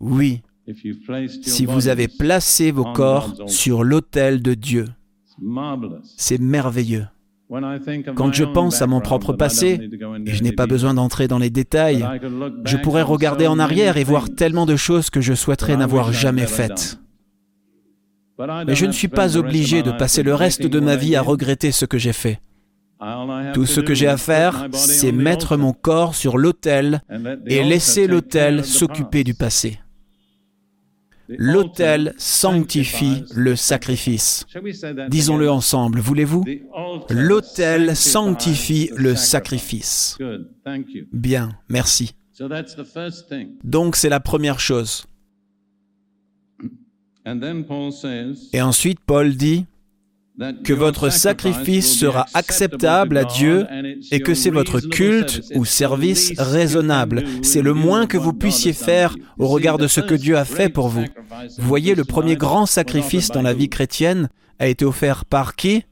Oui, si vous avez placé vos corps sur l'autel de Dieu. C'est merveilleux. Quand je pense à mon propre passé, et je n'ai pas besoin d'entrer dans les détails, je pourrais regarder en arrière et voir tellement de choses que je souhaiterais n'avoir jamais faites. Mais je ne suis pas obligé de passer le reste de ma vie à regretter ce que j'ai fait. Tout ce que j'ai à faire, c'est mettre mon corps sur l'autel et laisser l'autel s'occuper du passé. L'autel sanctifie le sacrifice. Disons-le ensemble, voulez-vous? L'autel sanctifie le sacrifice. Bien, merci. Donc c'est la première chose. Et ensuite, Paul dit, que votre sacrifice sera acceptable à Dieu et que c'est votre culte ou service raisonnable. C'est le moins que vous puissiez faire au regard de ce que Dieu a fait pour vous. Vous voyez, le premier grand sacrifice dans la vie chrétienne a été offert par qui?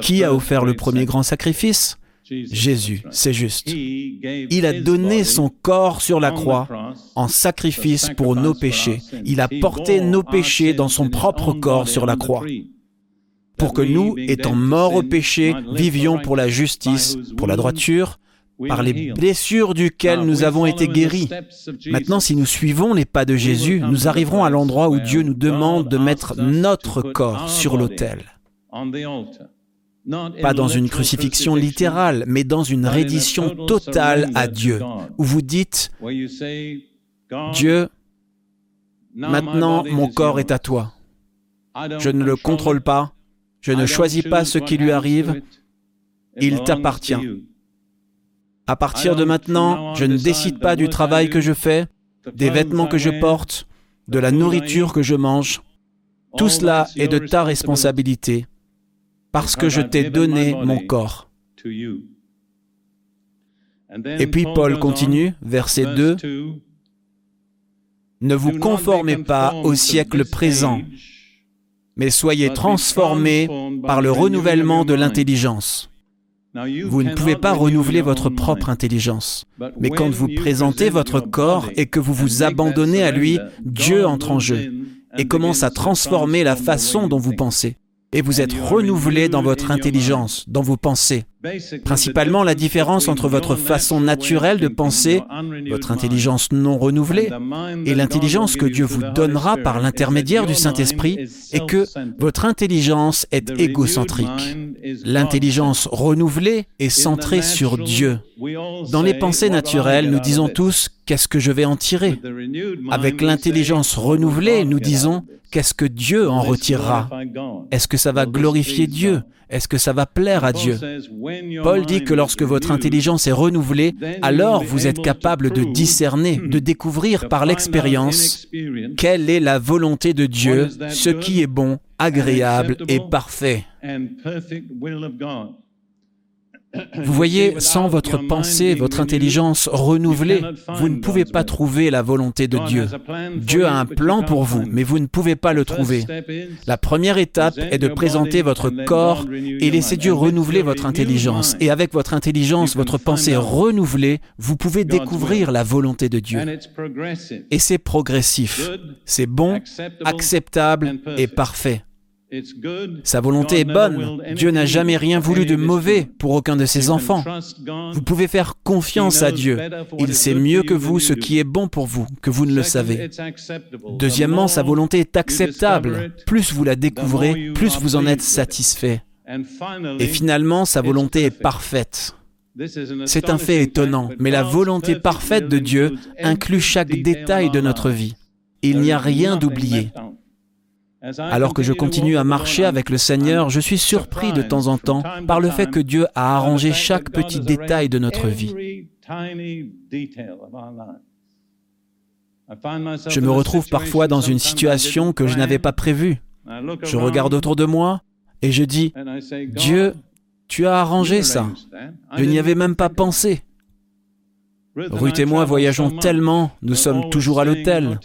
Qui a offert le premier grand sacrifice? Jésus, c'est juste. Il a donné son corps sur la croix en sacrifice pour nos péchés. Il a porté nos péchés dans son propre corps sur la croix pour que nous, étant morts au péché, vivions pour la justice, pour la droiture, par les blessures duquel nous avons été guéris. Maintenant, si nous suivons les pas de Jésus, nous arriverons à l'endroit où Dieu nous demande de mettre notre corps sur l'autel pas dans une crucifixion littérale, mais dans une reddition totale à Dieu, où vous dites, Dieu, maintenant mon corps est à toi. Je ne le contrôle pas, je ne choisis pas ce qui lui arrive, il t'appartient. À partir de maintenant, je ne décide pas du travail que je fais, des vêtements que je porte, de la nourriture que je mange. Tout cela est de ta responsabilité parce que je t'ai donné mon corps. Et puis Paul continue, verset 2, Ne vous conformez pas au siècle présent, mais soyez transformés par le renouvellement de l'intelligence. Vous ne pouvez pas renouveler votre propre intelligence. Mais quand vous présentez votre corps et que vous vous abandonnez à lui, Dieu entre en jeu et commence à transformer la façon dont vous pensez et vous êtes renouvelé dans votre intelligence, dans vos pensées. Principalement la différence entre votre façon naturelle de penser, votre intelligence non renouvelée, et l'intelligence que Dieu vous donnera par l'intermédiaire du Saint-Esprit, est que votre intelligence est égocentrique. L'intelligence renouvelée est centrée sur Dieu. Dans les pensées naturelles, nous disons tous qu'est-ce que je vais en tirer? Avec l'intelligence renouvelée, nous disons qu'est-ce que Dieu en retirera? Est-ce que ça va glorifier Dieu? Est-ce que ça va plaire à Dieu? Paul dit que lorsque votre intelligence est renouvelée, alors vous êtes capable de discerner, de découvrir par l'expérience quelle est la volonté de Dieu, ce qui est bon, agréable et parfait. Vous voyez, sans votre pensée, votre intelligence renouvelée, vous ne pouvez pas trouver la volonté de Dieu. Dieu a un plan pour vous, mais vous ne pouvez pas le trouver. La première étape est de présenter votre corps et laisser Dieu renouveler votre intelligence. Et avec votre intelligence, votre pensée renouvelée, vous pouvez découvrir la volonté de Dieu. Et c'est progressif. C'est bon, acceptable et parfait. Sa volonté est bonne. Dieu n'a jamais rien voulu de mauvais pour aucun de ses enfants. Vous pouvez faire confiance à Dieu. Il sait mieux que vous ce qui est bon pour vous, que vous ne le savez. Deuxièmement, sa volonté est acceptable. Plus vous la découvrez, plus vous en êtes satisfait. Et finalement, sa volonté est parfaite. C'est un fait étonnant, mais la volonté parfaite de Dieu inclut chaque détail de notre vie. Il n'y a rien d'oublié. Alors que je continue à marcher avec le Seigneur, je suis surpris de temps en temps par le fait que Dieu a arrangé chaque petit détail de notre vie. Je me retrouve parfois dans une situation que je n'avais pas prévue. Je regarde autour de moi et je dis, Dieu, tu as arrangé ça. Je n'y avais même pas pensé. Ruth et moi voyageons tellement, nous sommes toujours à l'hôtel.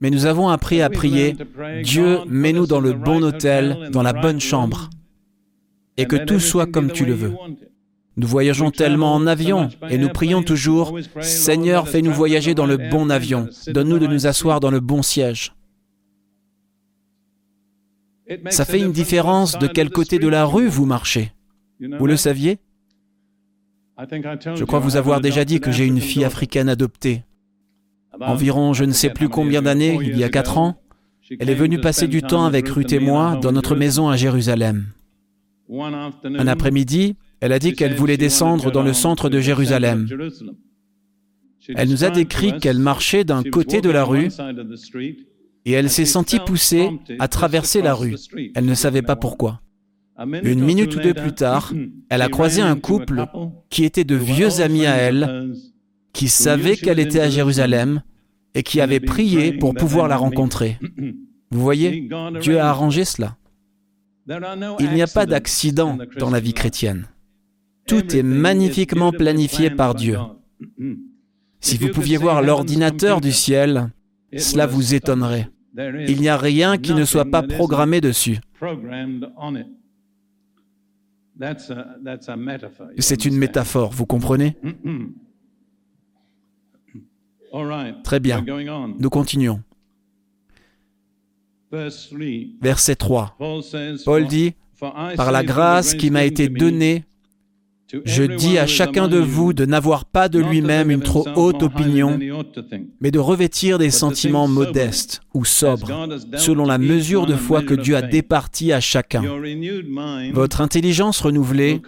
Mais nous avons appris à prier, Dieu, mets-nous dans le bon hôtel, dans la bonne chambre, et que tout soit comme tu le veux. Nous voyageons tellement en avion et nous prions toujours, Seigneur, fais-nous voyager dans le bon avion, donne-nous de nous asseoir dans le bon siège. Ça fait une différence de quel côté de la rue vous marchez. Vous le saviez? Je crois vous avoir déjà dit que j'ai une fille africaine adoptée environ je ne sais plus combien d'années, il y a quatre ans, elle est venue passer du temps avec Ruth et moi dans notre maison à Jérusalem. Un après-midi, elle a dit qu'elle voulait descendre dans le centre de Jérusalem. Elle nous a décrit qu'elle marchait d'un côté de la rue et elle s'est sentie poussée à traverser la rue. Elle ne savait pas pourquoi. Une minute ou deux plus tard, elle a croisé un couple qui était de vieux amis à elle qui savait qu'elle était à Jérusalem et qui avait prié pour pouvoir la rencontrer. Vous voyez, Dieu a arrangé cela. Il n'y a pas d'accident dans la vie chrétienne. Tout est magnifiquement planifié par Dieu. Si vous pouviez voir l'ordinateur du ciel, cela vous étonnerait. Il n'y a rien qui ne soit pas programmé dessus. C'est une métaphore, vous comprenez? Très bien. Nous continuons. Verset 3. Paul dit, Par la grâce qui m'a été donnée, je dis à chacun de vous de n'avoir pas de lui-même une trop haute opinion, mais de revêtir des sentiments modestes ou sobres, selon la mesure de foi que Dieu a départie à chacun. Votre intelligence renouvelée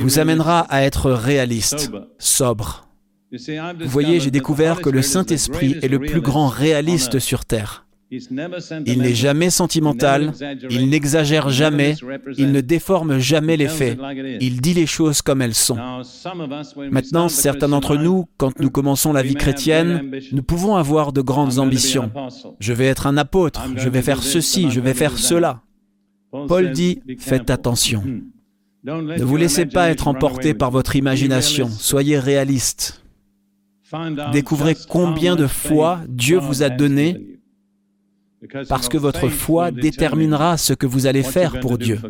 vous amènera à être réaliste, sobre. Vous voyez, j'ai découvert que le Saint-Esprit est le plus grand réaliste sur Terre. Il n'est jamais sentimental, il n'exagère jamais, il ne déforme jamais les faits, il dit les choses comme elles sont. Maintenant, certains d'entre nous, quand nous commençons la vie chrétienne, nous pouvons avoir de grandes ambitions. Je vais être un apôtre, je vais faire ceci, je vais faire cela. Paul dit, faites attention. Ne vous laissez pas être emporté par votre imagination, soyez réaliste. Découvrez combien de foi Dieu vous a donné parce que votre foi déterminera ce que vous allez faire pour Dieu.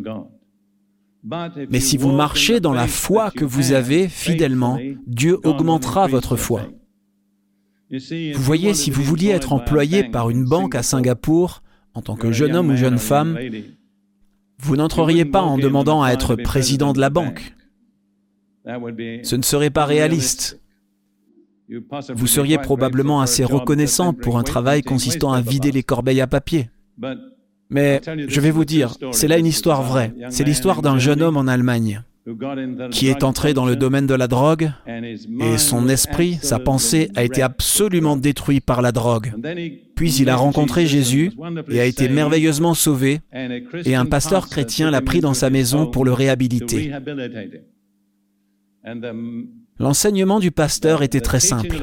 Mais si vous marchez dans la foi que vous avez fidèlement, Dieu augmentera votre foi. Vous voyez, si vous vouliez être employé par une banque à Singapour, en tant que jeune homme ou jeune femme, vous n'entreriez pas en demandant à être président de la banque. Ce ne serait pas réaliste. Vous seriez probablement assez reconnaissant pour un travail consistant à vider les corbeilles à papier. Mais je vais vous dire, c'est là une histoire vraie. C'est l'histoire d'un jeune homme en Allemagne qui est entré dans le domaine de la drogue et son esprit, sa pensée a été absolument détruit par la drogue. Puis il a rencontré Jésus et a été merveilleusement sauvé et un pasteur chrétien l'a pris dans sa maison pour le réhabiliter. L'enseignement du pasteur était très simple.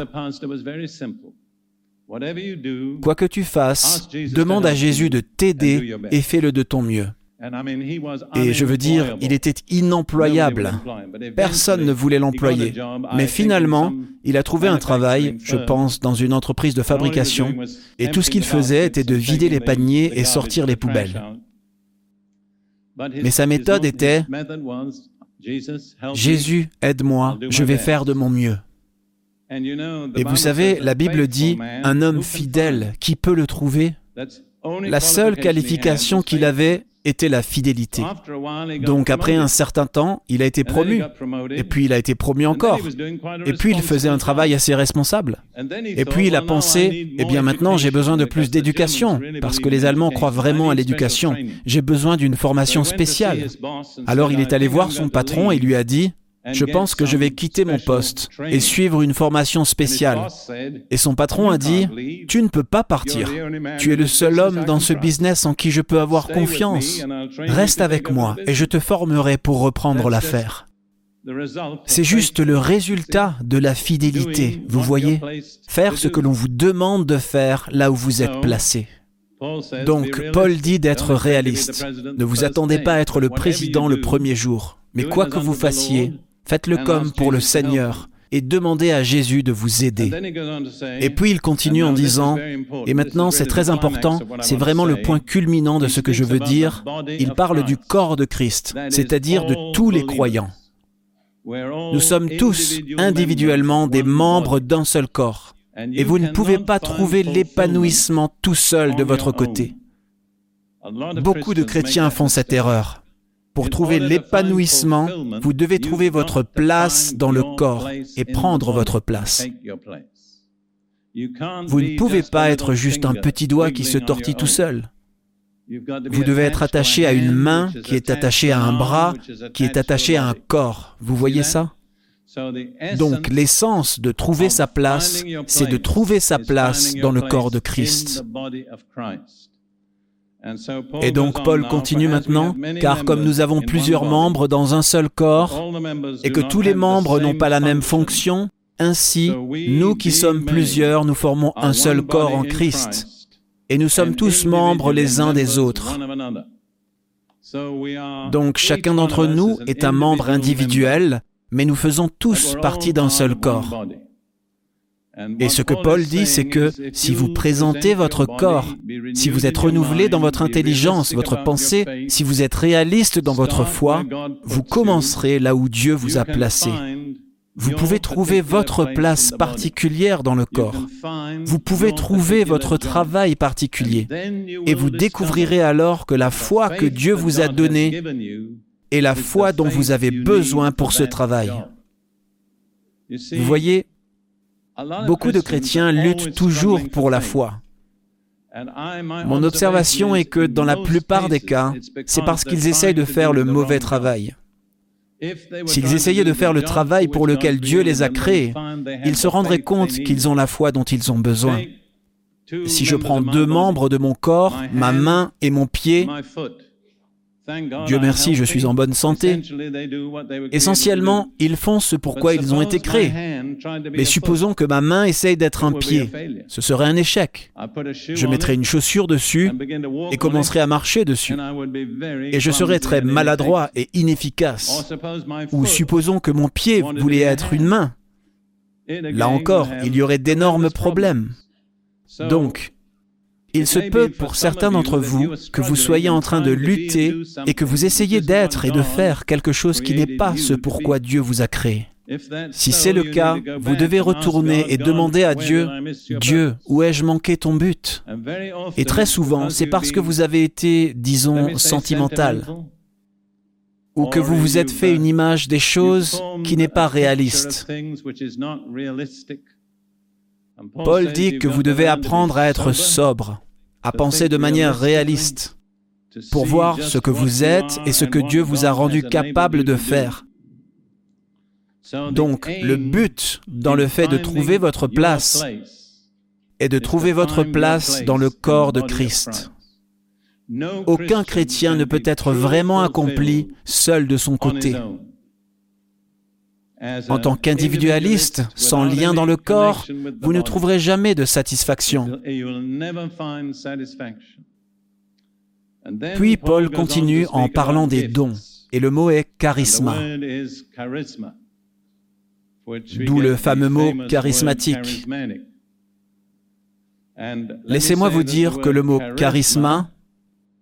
Quoi que tu fasses, demande à Jésus de t'aider et fais-le de ton mieux. Et je veux dire, il était inemployable. Personne ne voulait l'employer. Mais finalement, il a trouvé un travail, je pense, dans une entreprise de fabrication, et tout ce qu'il faisait était de vider les paniers et sortir les poubelles. Mais sa méthode était Jésus, aide-moi, je vais faire de mon mieux. Et vous savez, la Bible dit, un homme fidèle, qui peut le trouver. La seule qualification qu'il avait était la fidélité. Donc après un certain temps, il a été promu, et puis il a été promu encore, et puis il faisait un travail assez responsable. Et puis il a pensé, eh bien maintenant j'ai besoin de plus d'éducation, parce que les Allemands croient vraiment à l'éducation. J'ai besoin d'une formation spéciale. Alors il est allé voir son patron et lui a dit, je pense que je vais quitter mon poste et suivre une formation spéciale. Et son patron a dit, tu ne peux pas partir. Tu es le seul homme dans ce business en qui je peux avoir confiance. Reste avec moi et je te formerai pour reprendre l'affaire. C'est juste le résultat de la fidélité, vous voyez? Faire ce que l'on vous demande de faire là où vous êtes placé. Donc, Paul dit d'être réaliste. Ne vous attendez pas à être le président le premier jour, mais quoi que vous fassiez, Faites-le comme pour le Seigneur et demandez à Jésus de vous aider. Et puis il continue en disant, et maintenant c'est très important, c'est vraiment le point culminant de ce que je veux dire, il parle du corps de Christ, c'est-à-dire de tous les croyants. Nous sommes tous individuellement des membres d'un seul corps, et vous ne pouvez pas trouver l'épanouissement tout seul de votre côté. Beaucoup de chrétiens font cette erreur. Pour trouver l'épanouissement, vous devez trouver votre place dans le corps et prendre votre place. Vous ne pouvez pas être juste un petit doigt qui se tortille tout seul. Vous devez être attaché à une main qui est attachée à un bras, qui est attaché à un corps. Vous voyez ça? Donc l'essence de trouver sa place, c'est de trouver sa place dans le corps de Christ. Et donc Paul continue maintenant, car comme nous avons plusieurs membres dans un seul corps, et que tous les membres n'ont pas la même fonction, ainsi, nous qui sommes plusieurs, nous formons un seul corps en Christ, et nous sommes tous membres les uns des autres. Donc chacun d'entre nous est un membre individuel, mais nous faisons tous partie d'un seul corps. Et ce que Paul dit, c'est que si vous présentez votre corps, si vous êtes renouvelé dans votre intelligence, votre pensée, si vous êtes réaliste dans votre foi, vous commencerez là où Dieu vous a placé. Vous pouvez trouver votre place particulière dans le corps. Vous pouvez trouver votre travail particulier. Et vous découvrirez alors que la foi que Dieu vous a donnée est la foi dont vous avez besoin pour ce travail. Vous voyez, beaucoup de chrétiens luttent toujours pour la foi. Mon observation est que dans la plupart des cas, c'est parce qu'ils essayent de faire le mauvais travail. S'ils essayaient de faire le travail pour lequel Dieu les a créés, ils se rendraient compte qu'ils ont la foi dont ils ont besoin. Si je prends deux membres de mon corps, ma main et mon pied, Dieu merci, je suis en bonne santé. Essentiellement, ils font ce pourquoi ils ont été créés. Mais supposons que ma main essaye d'être un pied. Ce serait un échec. Je mettrai une chaussure dessus et commencerai à marcher dessus. Et je serais très maladroit et inefficace. Ou supposons que mon pied voulait être une main. Là encore, il y aurait d'énormes problèmes. Donc, il se peut pour certains d'entre vous que vous soyez en train de lutter et que vous essayez d'être et de faire quelque chose qui n'est pas ce pourquoi Dieu vous a créé. Si c'est le cas, vous devez retourner et demander à Dieu, Dieu, où ai-je manqué ton but? Et très souvent, c'est parce que vous avez été, disons, sentimental, ou que vous vous êtes fait une image des choses qui n'est pas réaliste. Paul dit que vous devez apprendre à être sobre, à penser de manière réaliste, pour voir ce que vous êtes et ce que Dieu vous a rendu capable de faire. Donc, le but dans le fait de trouver votre place est de trouver votre place dans le corps de Christ. Aucun chrétien ne peut être vraiment accompli seul de son côté. En tant qu'individualiste, sans lien dans le corps, vous ne trouverez jamais de satisfaction. Puis Paul continue en parlant des dons, et le mot est charisma, d'où le fameux mot charismatique. Laissez-moi vous dire que le mot charisma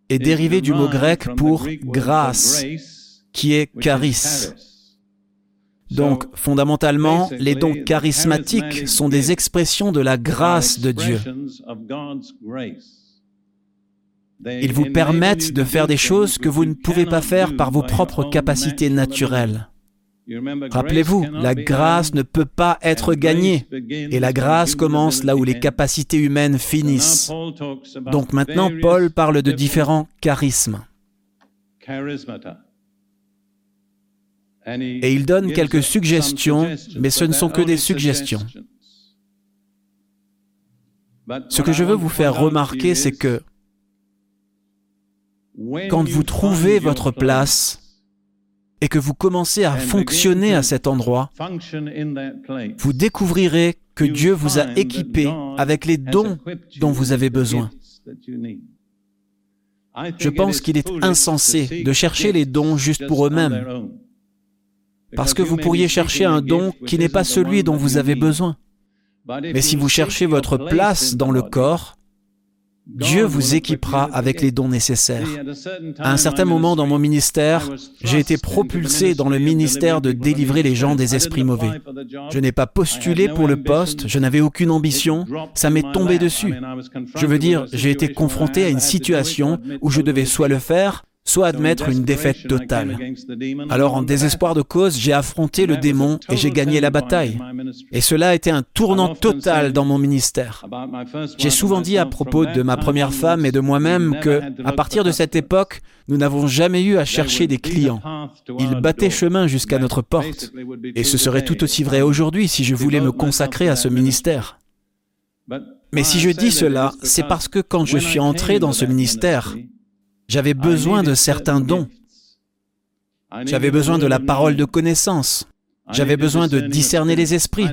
est dérivé du mot grec pour grâce, qui est charis. Donc, fondamentalement, les dons charismatiques sont des expressions de la grâce de Dieu. Ils vous permettent de faire des choses que vous ne pouvez pas faire par vos propres capacités naturelles. Rappelez-vous, la grâce ne peut pas être gagnée, et la grâce commence là où les capacités humaines finissent. Donc maintenant, Paul parle de différents charismes. Et il donne quelques suggestions, mais ce ne sont que des suggestions. Ce que je veux vous faire remarquer, c'est que quand vous trouvez votre place et que vous commencez à fonctionner à cet endroit, vous découvrirez que Dieu vous a équipé avec les dons dont vous avez besoin. Je pense qu'il est insensé de chercher les dons juste pour eux-mêmes parce que vous pourriez chercher un don qui n'est pas celui dont vous avez besoin. Mais si vous cherchez votre place dans le corps, Dieu vous équipera avec les dons nécessaires. À un certain moment dans mon ministère, j'ai été propulsé dans le ministère de délivrer les gens des esprits mauvais. Je n'ai pas postulé pour le poste, je n'avais aucune ambition, ça m'est tombé dessus. Je veux dire, j'ai été confronté à une situation où je devais soit le faire, soit admettre une défaite totale. Alors en désespoir de cause, j'ai affronté le démon et j'ai gagné la bataille. Et cela a été un tournant total dans mon ministère. J'ai souvent dit à propos de ma première femme et de moi-même que, à partir de cette époque, nous n'avons jamais eu à chercher des clients. Ils battaient chemin jusqu'à notre porte. Et ce serait tout aussi vrai aujourd'hui si je voulais me consacrer à ce ministère. Mais si je dis cela, c'est parce que quand je suis entré dans ce ministère, j'avais besoin de certains dons. J'avais besoin de la parole de connaissance. J'avais besoin de discerner les esprits.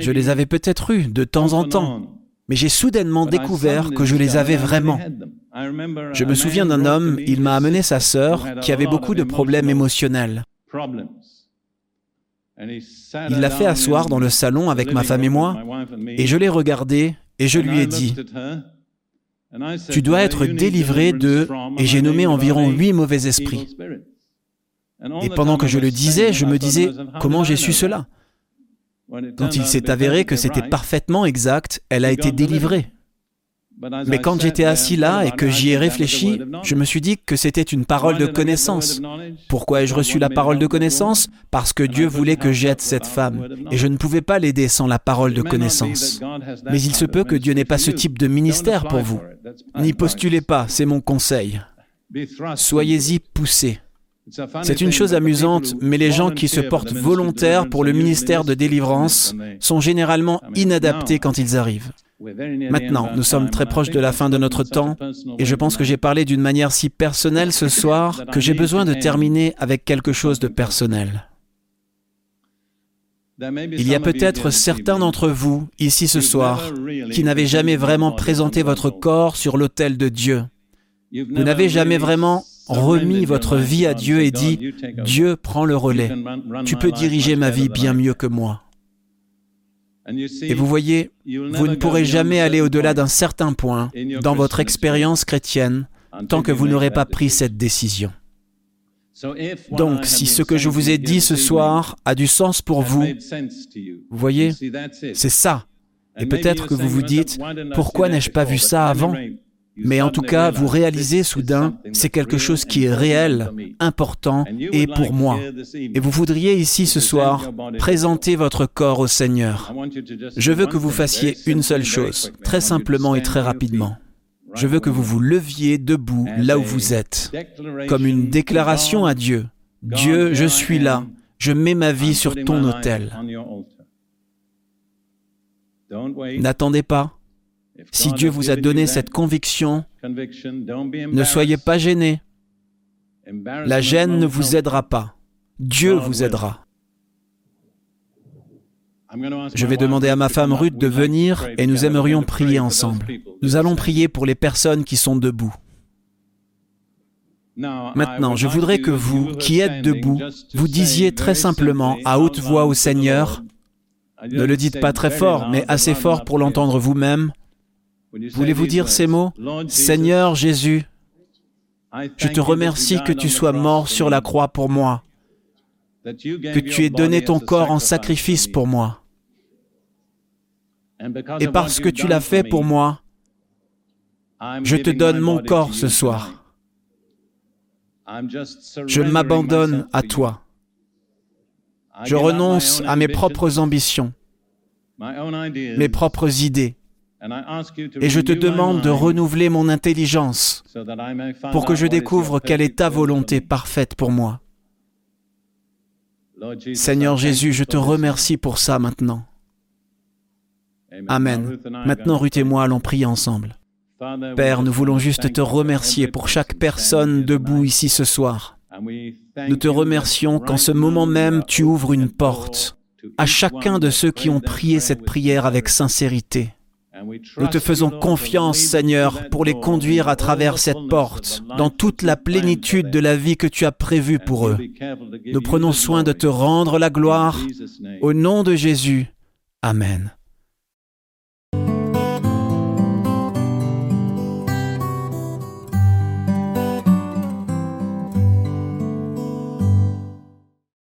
Je les avais peut-être eus de temps en temps, mais j'ai soudainement découvert que je les avais vraiment. Je me souviens d'un homme, il m'a amené sa sœur qui avait beaucoup de problèmes émotionnels. Il l'a fait asseoir dans le salon avec ma femme et moi, et je l'ai regardé et je lui ai dit, Tu dois être délivré de... Et j'ai nommé environ huit mauvais esprits. Et pendant que je le disais, je me disais, comment j'ai su cela? Quand il s'est avéré que c'était parfaitement exact, elle a été délivrée. Mais quand j'étais assis là et que j'y ai réfléchi, je me suis dit que c'était une parole de connaissance. Pourquoi ai-je reçu la parole de connaissance? Parce que Dieu voulait que j'aide cette femme, et je ne pouvais pas l'aider sans la parole de connaissance. Mais il se peut que Dieu n'ait pas ce type de ministère pour vous. N'y postulez pas, c'est mon conseil. Soyez-y poussés. C'est une chose amusante, mais les gens qui se portent volontaires pour le ministère de délivrance sont généralement inadaptés quand ils arrivent. Maintenant, nous sommes très proches de la fin de notre temps et je pense que j'ai parlé d'une manière si personnelle ce soir que j'ai besoin de terminer avec quelque chose de personnel. Il y a peut-être certains d'entre vous, ici ce soir, qui n'avaient jamais vraiment présenté votre corps sur l'autel de Dieu. Vous n'avez jamais vraiment remis votre vie à Dieu et dit, Dieu prend le relais. Tu peux diriger ma vie bien mieux que moi. Et vous voyez, vous ne pourrez jamais aller au-delà d'un certain point dans votre expérience chrétienne tant que vous n'aurez pas pris cette décision. Donc, si ce que je vous ai dit ce soir a du sens pour vous, vous voyez, c'est ça. Et peut-être que vous vous dites, pourquoi n'ai-je pas vu ça avant mais en tout cas, vous réalisez soudain, c'est quelque chose qui est réel, important et pour moi. Et vous voudriez ici ce soir présenter votre corps au Seigneur. Je veux que vous fassiez une seule chose, très simplement et très rapidement. Je veux que vous vous leviez debout là où vous êtes, comme une déclaration à Dieu. Dieu, je suis là, je mets ma vie sur ton autel. N'attendez pas. Si Dieu vous a donné cette conviction, ne soyez pas gênés. La gêne ne vous aidera pas. Dieu vous aidera. Je vais demander à ma femme Ruth de venir et nous aimerions prier ensemble. Nous allons prier pour les personnes qui sont debout. Maintenant, je voudrais que vous, qui êtes debout, vous disiez très simplement à haute voix au Seigneur, ne le dites pas très fort, mais assez fort pour l'entendre vous-même, Voulez-vous dire ces mots? Seigneur Jésus, je te remercie que tu sois mort sur la croix pour moi, que tu aies donné ton corps en sacrifice pour moi. Et parce que tu l'as fait pour moi, je te donne mon corps ce soir. Je m'abandonne à toi. Je renonce à mes propres ambitions, mes propres idées. Et je te demande de renouveler mon intelligence pour que je découvre quelle est ta volonté parfaite pour moi. Seigneur Jésus, je te remercie pour ça maintenant. Amen. Maintenant, Ruth et moi allons prier ensemble. Père, nous voulons juste te remercier pour chaque personne debout ici ce soir. Nous te remercions qu'en ce moment même, tu ouvres une porte à chacun de ceux qui ont prié cette prière avec sincérité. Nous te faisons confiance, Seigneur, pour les conduire à travers cette porte, dans toute la plénitude de la vie que tu as prévue pour eux. Nous prenons soin de te rendre la gloire. Au nom de Jésus. Amen.